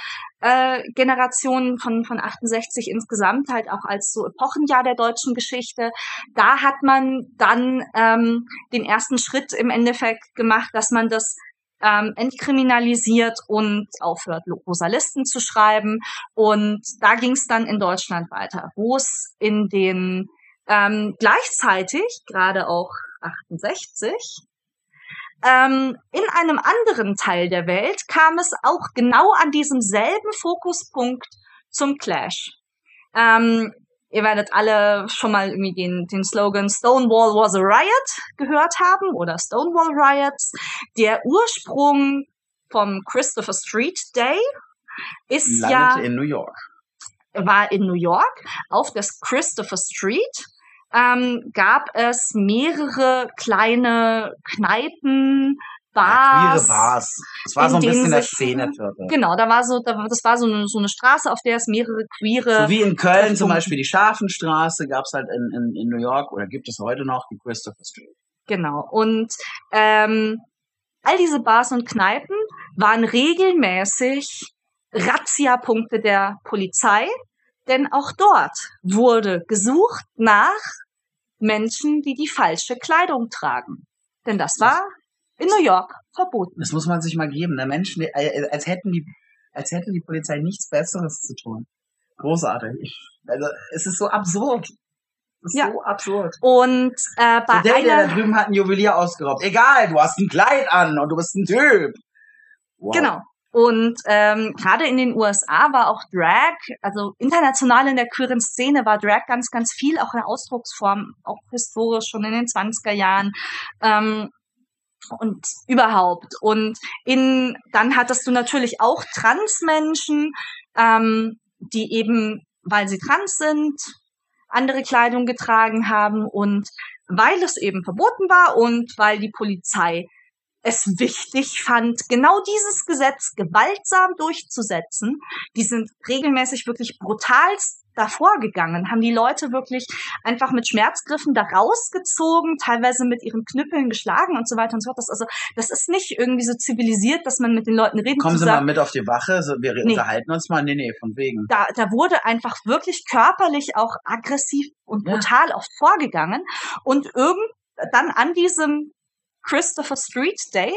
äh, Generation von, von 68 insgesamt halt auch als so Epochenjahr der deutschen Geschichte. Da hat man dann ähm, den ersten Schritt im Endeffekt gemacht, dass man das ähm, entkriminalisiert und aufhört, rosa Listen zu schreiben. Und da ging es dann in Deutschland weiter, wo es in den ähm, gleichzeitig, gerade auch 68, ähm, in einem anderen Teil der Welt kam es auch genau an diesem selben Fokuspunkt zum Clash. Ähm, ihr werdet alle schon mal irgendwie den, den Slogan Stonewall was a Riot gehört haben oder Stonewall Riots. Der Ursprung vom Christopher Street Day ist Landet ja in New York. war in New York auf das Christopher Street ähm, gab es mehrere kleine Kneipen, Ja, Bars. queere Bars. Das war so ein bisschen der Szeneviertel. Genau, da war so, da, das war so eine, so eine Straße, auf der es mehrere queere. So wie in Köln zum Treffpunkte- Beispiel die Scharfenstraße gab es halt in, in, in New York oder gibt es heute noch die Christopher Street. Genau. Und ähm, all diese Bars und Kneipen waren regelmäßig Razzia-Punkte der Polizei, denn auch dort wurde gesucht nach Menschen, die die falsche Kleidung tragen. Denn das war in New York verboten. Das muss man sich mal geben. Der Menschen, die- äh, als hätten die, als hätte die Polizei nichts Besseres zu tun. Großartig. Ich, also es ist so absurd. Ist Ja. so absurd. Und äh, bei So der, der einer, da drüben hat ein Juwelier ausgeraubt. Egal, du hast ein Kleid an und du bist ein Typ. Wow. Genau. Und ähm, gerade in den USA war auch Drag, also international in der queeren Szene war Drag ganz, ganz viel, auch in der Ausdrucksform, auch historisch schon in den 20er Jahren. Ähm, und überhaupt. Und in, dann hattest du natürlich auch Transmenschen, ähm, die eben, weil sie trans sind, andere Kleidung getragen haben und weil es eben verboten war und weil die Polizei es wichtig fand, genau dieses Gesetz gewaltsam durchzusetzen. Die sind regelmäßig wirklich brutalst davor gegangen, haben die Leute wirklich einfach mit Schmerzgriffen da rausgezogen, teilweise mit ihren Knüppeln geschlagen und so weiter und so fort. Das, also, das ist nicht irgendwie so zivilisiert, dass man mit den Leuten reden Kommen Sie zusammen- mal mit auf die Wache, wir Nee. unterhalten uns mal. Nee, nee, von wegen. da, da wurde einfach wirklich körperlich auch aggressiv und Ja. brutal oft vorgegangen. Und irgend dann an diesem Christopher Street Day,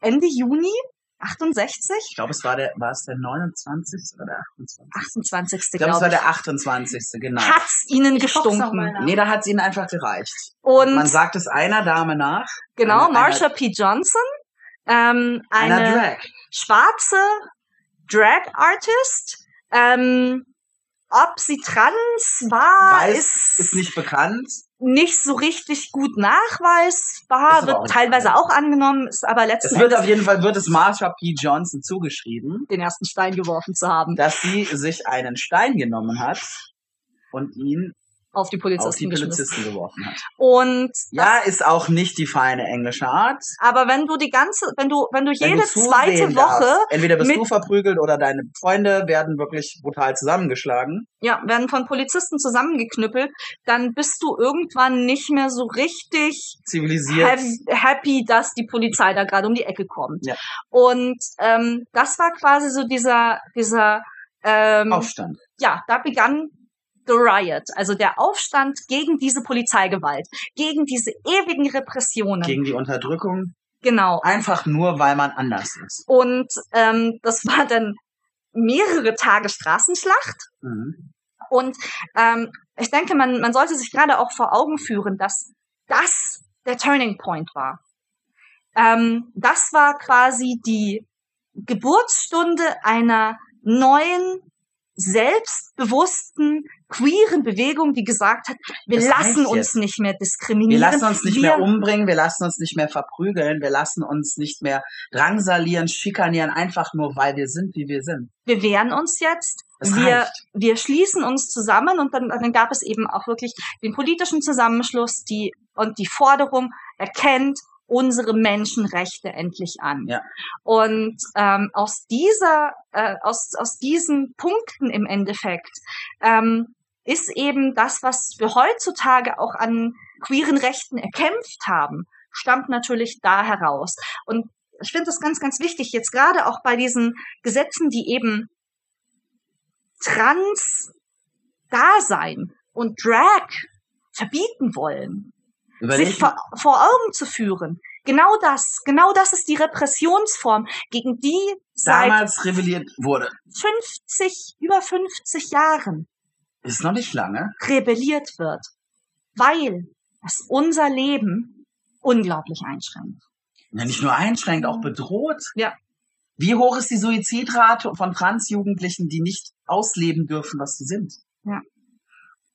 Ende Juni 68, Ich glaube, es war der, war es der 29. oder der 28. 28. Ich glaube, es war der 28. Genau. hat's ihnen Ich gestunken. Nee, da hat es ihnen einfach gereicht. Und Man sagt es einer Dame nach. genau, einer- Marsha P. Johnson, ähm, Einer eine Drag. schwarze Drag Artist, ähm, ob sie trans war, Weiß ist, ist nicht bekannt. Nicht so richtig gut nachweisbar, wird auch teilweise auch angenommen, ist aber letzten Es wird auf jeden Fall wird es Marsha P. Johnson zugeschrieben, den ersten Stein geworfen zu haben dass sie sich einen Stein genommen hat und ihn auf die auf Polizisten die geschmissen. Polizisten geworfen hat. Und Ja, ist auch nicht die feine englische Art. aber wenn du die ganze, wenn du, wenn du Wenn jede du zweite darfst, Woche, entweder bist du verprügelt oder deine Freunde werden wirklich brutal zusammengeschlagen. ja, werden von Polizisten zusammengeknüppelt, dann bist du irgendwann nicht mehr so richtig Zivilisiert. happy, happy, dass die Polizei da gerade um die Ecke kommt. Ja. Und ähm, das war quasi so dieser, dieser ähm, Aufstand. ja, da begann The Riot, also der Aufstand gegen diese Polizeigewalt, gegen diese ewigen Repressionen. Gegen die Unterdrückung. genau. Einfach nur, weil man anders ist. Und ähm, das war dann mehrere Tage Straßenschlacht. Mhm. Und ähm, ich denke, man, man sollte sich gerade auch vor Augen führen, dass das der Turning Point war. Ähm, das war quasi die Geburtsstunde einer neuen, selbstbewussten, queeren Bewegung, die gesagt hat, wir Es lassen uns jetzt. nicht mehr diskriminieren. Wir lassen uns nicht wir, mehr umbringen, wir lassen uns nicht mehr verprügeln, wir lassen uns nicht mehr drangsalieren, schikanieren, einfach nur, weil wir sind, wie wir sind. wir wehren uns jetzt. Wir, wir schließen uns zusammen und dann, dann gab es eben auch wirklich den politischen Zusammenschluss die, und die Forderung, erkennt unsere Menschenrechte endlich an. Ja. Und ähm, aus dieser, äh, aus, aus diesen Punkten im Endeffekt ähm, ist eben das, was wir heutzutage auch an queeren Rechten erkämpft haben, stammt natürlich da heraus. Und ich finde das ganz, ganz wichtig, jetzt gerade auch bei diesen Gesetzen, die eben Trans-Dasein und Drag verbieten wollen, Überleg, sich vor, vor Augen zu führen. Genau das, genau das ist die Repressionsform, gegen die seit damals rebelliert wurde. 50, über 50 Jahren Ist noch nicht lange. rebelliert wird, weil es unser Leben unglaublich einschränkt. Ja, nicht nur einschränkt, auch bedroht. Ja. Wie hoch ist die Suizidrate von Transjugendlichen, die nicht ausleben dürfen, was sie sind? Ja.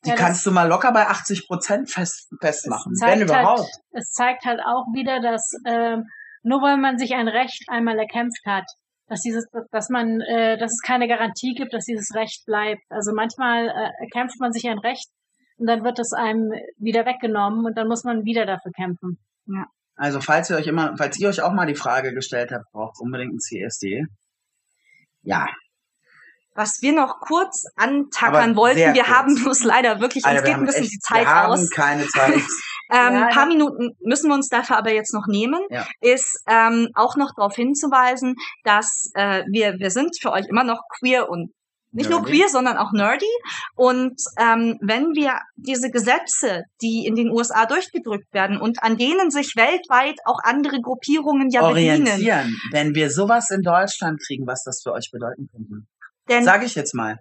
Die Ja, kannst du mal locker bei 80 Prozent fest, festmachen, Es wenn zeigt überhaupt. Halt, es zeigt halt auch wieder, dass ähm, nur weil man sich ein Recht einmal erkämpft hat, dass dieses, dass man, äh, dass es keine Garantie gibt, dass dieses Recht bleibt. Also manchmal äh, erkämpft man sich ein Recht und dann wird es einem wieder weggenommen und dann muss man wieder dafür kämpfen. Also falls ihr euch immer, falls ihr euch auch mal die Frage gestellt habt, braucht unbedingt ein CSD. Ja, Was wir noch kurz antackern Aber wollten, wir kurz. haben bloß leider wirklich, Alter, uns wir geht ein bisschen echt, die Zeit wir haben aus. keine Zeit. Ähm, Ja, ein paar ja. Minuten müssen wir uns dafür aber jetzt noch nehmen, Ja. ist ähm, auch noch darauf hinzuweisen, dass äh, wir, wir sind für euch immer noch queer und nicht nur Nerdy. queer, sondern auch nerdy. Und ähm, wenn wir diese Gesetze, die in den USA durchgedrückt werden und an denen sich weltweit auch andere Gruppierungen ja bedienen, orientieren. Wenn wir sowas in Deutschland kriegen, was das für euch bedeuten könnte. Denn Sage ich jetzt mal.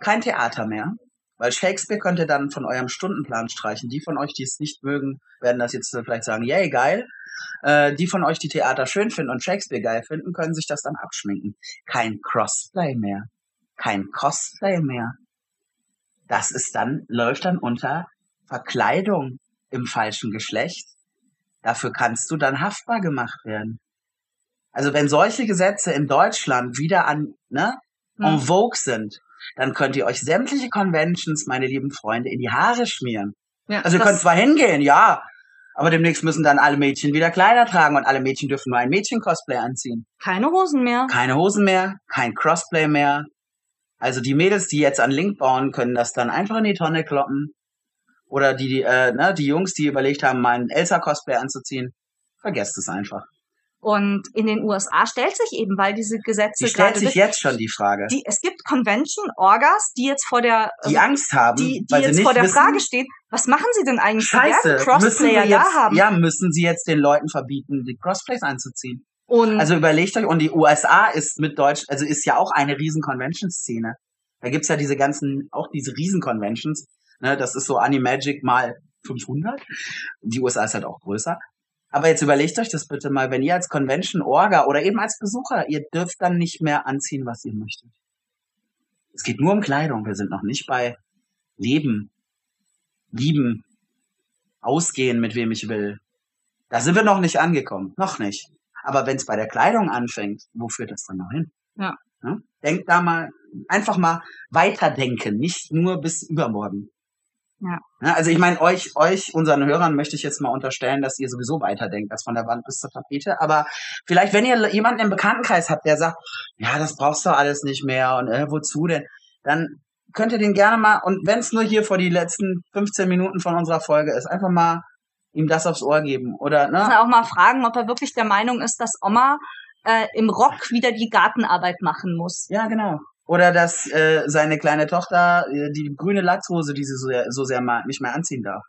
Kein Theater mehr. Weil Shakespeare könnt ihr dann von eurem Stundenplan streichen. Die von euch, die es nicht mögen, werden das jetzt vielleicht sagen, yay, geil. Äh, die von euch, die Theater schön finden und Shakespeare geil finden, können sich das dann abschminken. Kein Crossplay mehr. Kein Cosplay mehr. Das ist dann, läuft dann unter Verkleidung im falschen Geschlecht. Dafür kannst du dann haftbar gemacht werden. Also wenn solche Gesetze in Deutschland wieder an, ne, en hm, vogue sind, dann könnt ihr euch sämtliche Conventions, meine lieben Freunde, in die Haare schmieren. ja, Also ihr könnt zwar hingehen, ja, aber demnächst müssen dann alle Mädchen wieder Kleider tragen und alle Mädchen dürfen nur ein Mädchen-Cosplay anziehen. keine Hosen mehr. Keine Hosen mehr, kein Crossplay mehr. Also die Mädels, die jetzt an Link bauen, können das dann einfach in die Tonne kloppen. Oder die, äh, ne, die Jungs, die überlegt haben, mal ein Elsa-Cosplay anzuziehen, vergesst es einfach. Und in den USA stellt sich eben, weil diese Gesetze Die stellt sich durch- jetzt schon die Frage. die, es gibt Convention Orgas, die jetzt vor der Die Angst haben, die, die weil sie jetzt vor der wissen, Frage stehen, was machen sie denn eigentlich? Scheiße, Crossplayer jetzt, da haben. ja, müssen sie jetzt den Leuten verbieten, die Crossplays anzuziehen. Und Also überlegt euch, und die USA ist mit Deutsch, also ist ja auch eine riesen Convention-Szene. Da gibt's ja diese ganzen, auch diese riesen Conventions. Ne, das ist so Animagic mal 500. Die USA ist halt auch größer. Aber jetzt überlegt euch das bitte mal, wenn ihr als Convention-Orga oder eben als Besucher, ihr dürft dann nicht mehr anziehen, was ihr möchtet. Es geht nur um Kleidung. Wir sind noch nicht bei Leben, Lieben, Ausgehen, mit wem ich will. Da sind wir noch nicht angekommen. Noch nicht. Aber wenn es bei der Kleidung anfängt, wo führt das dann noch hin? Ja. Ja? Denkt da mal, einfach mal weiterdenken, nicht nur bis übermorgen. Ja. also ich meine, euch, euch, unseren Hörern möchte ich jetzt mal unterstellen, dass ihr sowieso weiterdenkt als von der Wand bis zur Tapete. Aber vielleicht, wenn ihr jemanden im Bekanntenkreis habt, der sagt, ja, das brauchst du alles nicht mehr und äh, wozu denn, dann könnt ihr den gerne mal, und wenn es nur hier vor die letzten 15 Minuten von unserer Folge ist, einfach mal ihm das aufs Ohr geben. Oder, muss ne? man auch mal fragen, ob er wirklich der Meinung ist, dass Oma äh, im Rock wieder die Gartenarbeit machen muss. Ja, genau. Oder dass äh, seine kleine Tochter äh, die grüne Latzhose, die sie so sehr, so sehr mal nicht mehr anziehen darf.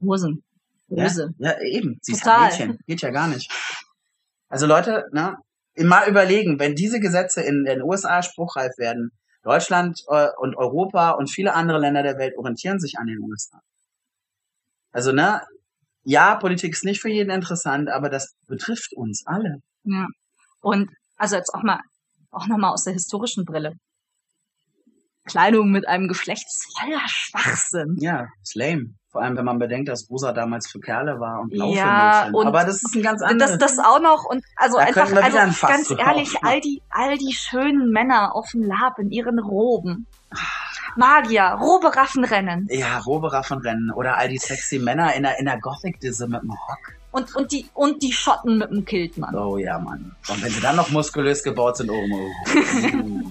Hosen. Ja, Hose. ja eben. Sie ist Total. ein Mädchen. Geht ja gar nicht. Also Leute, ne, mal überlegen, wenn diese Gesetze in den USA spruchreif werden, Deutschland äh, und Europa und viele andere Länder der Welt orientieren sich an den USA. Also, ne, ja, Politik ist nicht für jeden interessant, aber das betrifft uns alle. Ja. Und also jetzt auch mal, auch nochmal aus der historischen Brille. Kleidung mit einem Geschlecht ist voller Schwachsinn. Ja, ist lame. Vor allem, wenn man bedenkt, dass rosa damals für Kerle war und blau Ja, für Mädchen. und Aber das ist ein ganz anderes. das, das auch noch und also Da einfach also ein ganz ehrlich machen. all die all die schönen Männer auf dem Lab in ihren Roben Magier Roberaffenrennen ja, Roberaffenrennen oder all die sexy Männer in der, in der Gothic-Disse mit dem Rock. Und und die und die Schotten mit dem Kiltmann Oh ja, Mann. Und wenn sie dann noch muskulös gebaut sind, oh, oh. oh.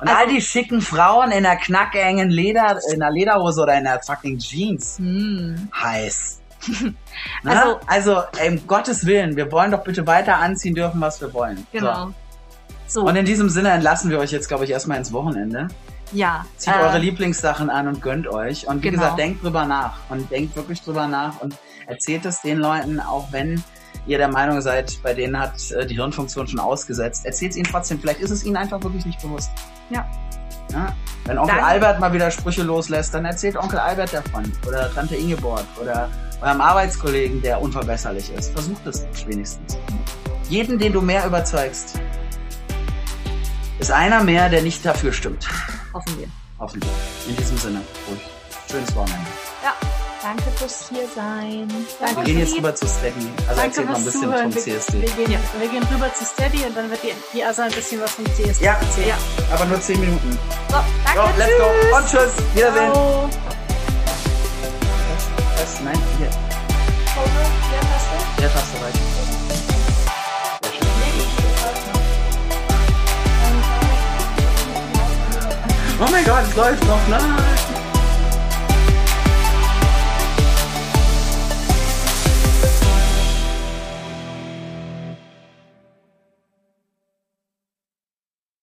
Und Also- all die schicken Frauen in der knackengen Leder, in der Lederhose oder in der fucking Jeans. hm. Heiß. Also- Also, ey, um Gottes Willen, wir wollen doch bitte weiter anziehen dürfen, was wir wollen. Genau. So, So. Und in diesem Sinne entlassen wir euch jetzt, glaube ich, erstmal ins Wochenende. ja. Zieht äh, eure Lieblingssachen an und gönnt euch. Und wie Genau. gesagt, denkt drüber nach. Und denkt wirklich drüber nach und erzählt es den Leuten, auch wenn ihr der Meinung seid, bei denen hat äh, die Hirnfunktion schon ausgesetzt. Erzählt es ihnen trotzdem. Vielleicht ist es ihnen einfach wirklich nicht bewusst. Ja. ja? Wenn Onkel Dann- Albert mal wieder Sprüche loslässt, dann erzählt Onkel Albert davon. Oder Tante Ingeborg. Oder eurem Arbeitskollegen, der unverbesserlich ist. Versucht es wenigstens. Jeden, den du mehr überzeugst, ist einer mehr, der nicht dafür stimmt. Hoffen wir. Hoffentlich. In diesem Sinne, ruhig. Schönes Wochenende. Ja. Danke fürs hier sein. Wir gehen jetzt rüber zu Steady. Also Danke erzähl mal ein bisschen Zuhören. vom Wir, CSD. wir, gehen, wir gehen rüber zu Steady und dann wird die, die Asa ein bisschen was vom CSD Ja, erzählen. aber nur 10 Minuten. So, danke. So, let's go. Und tschüss. Wiedersehen. Ciao. Was? Nein, hier. Der Taste reicht. Oh mein Gott, es läuft noch. Nein.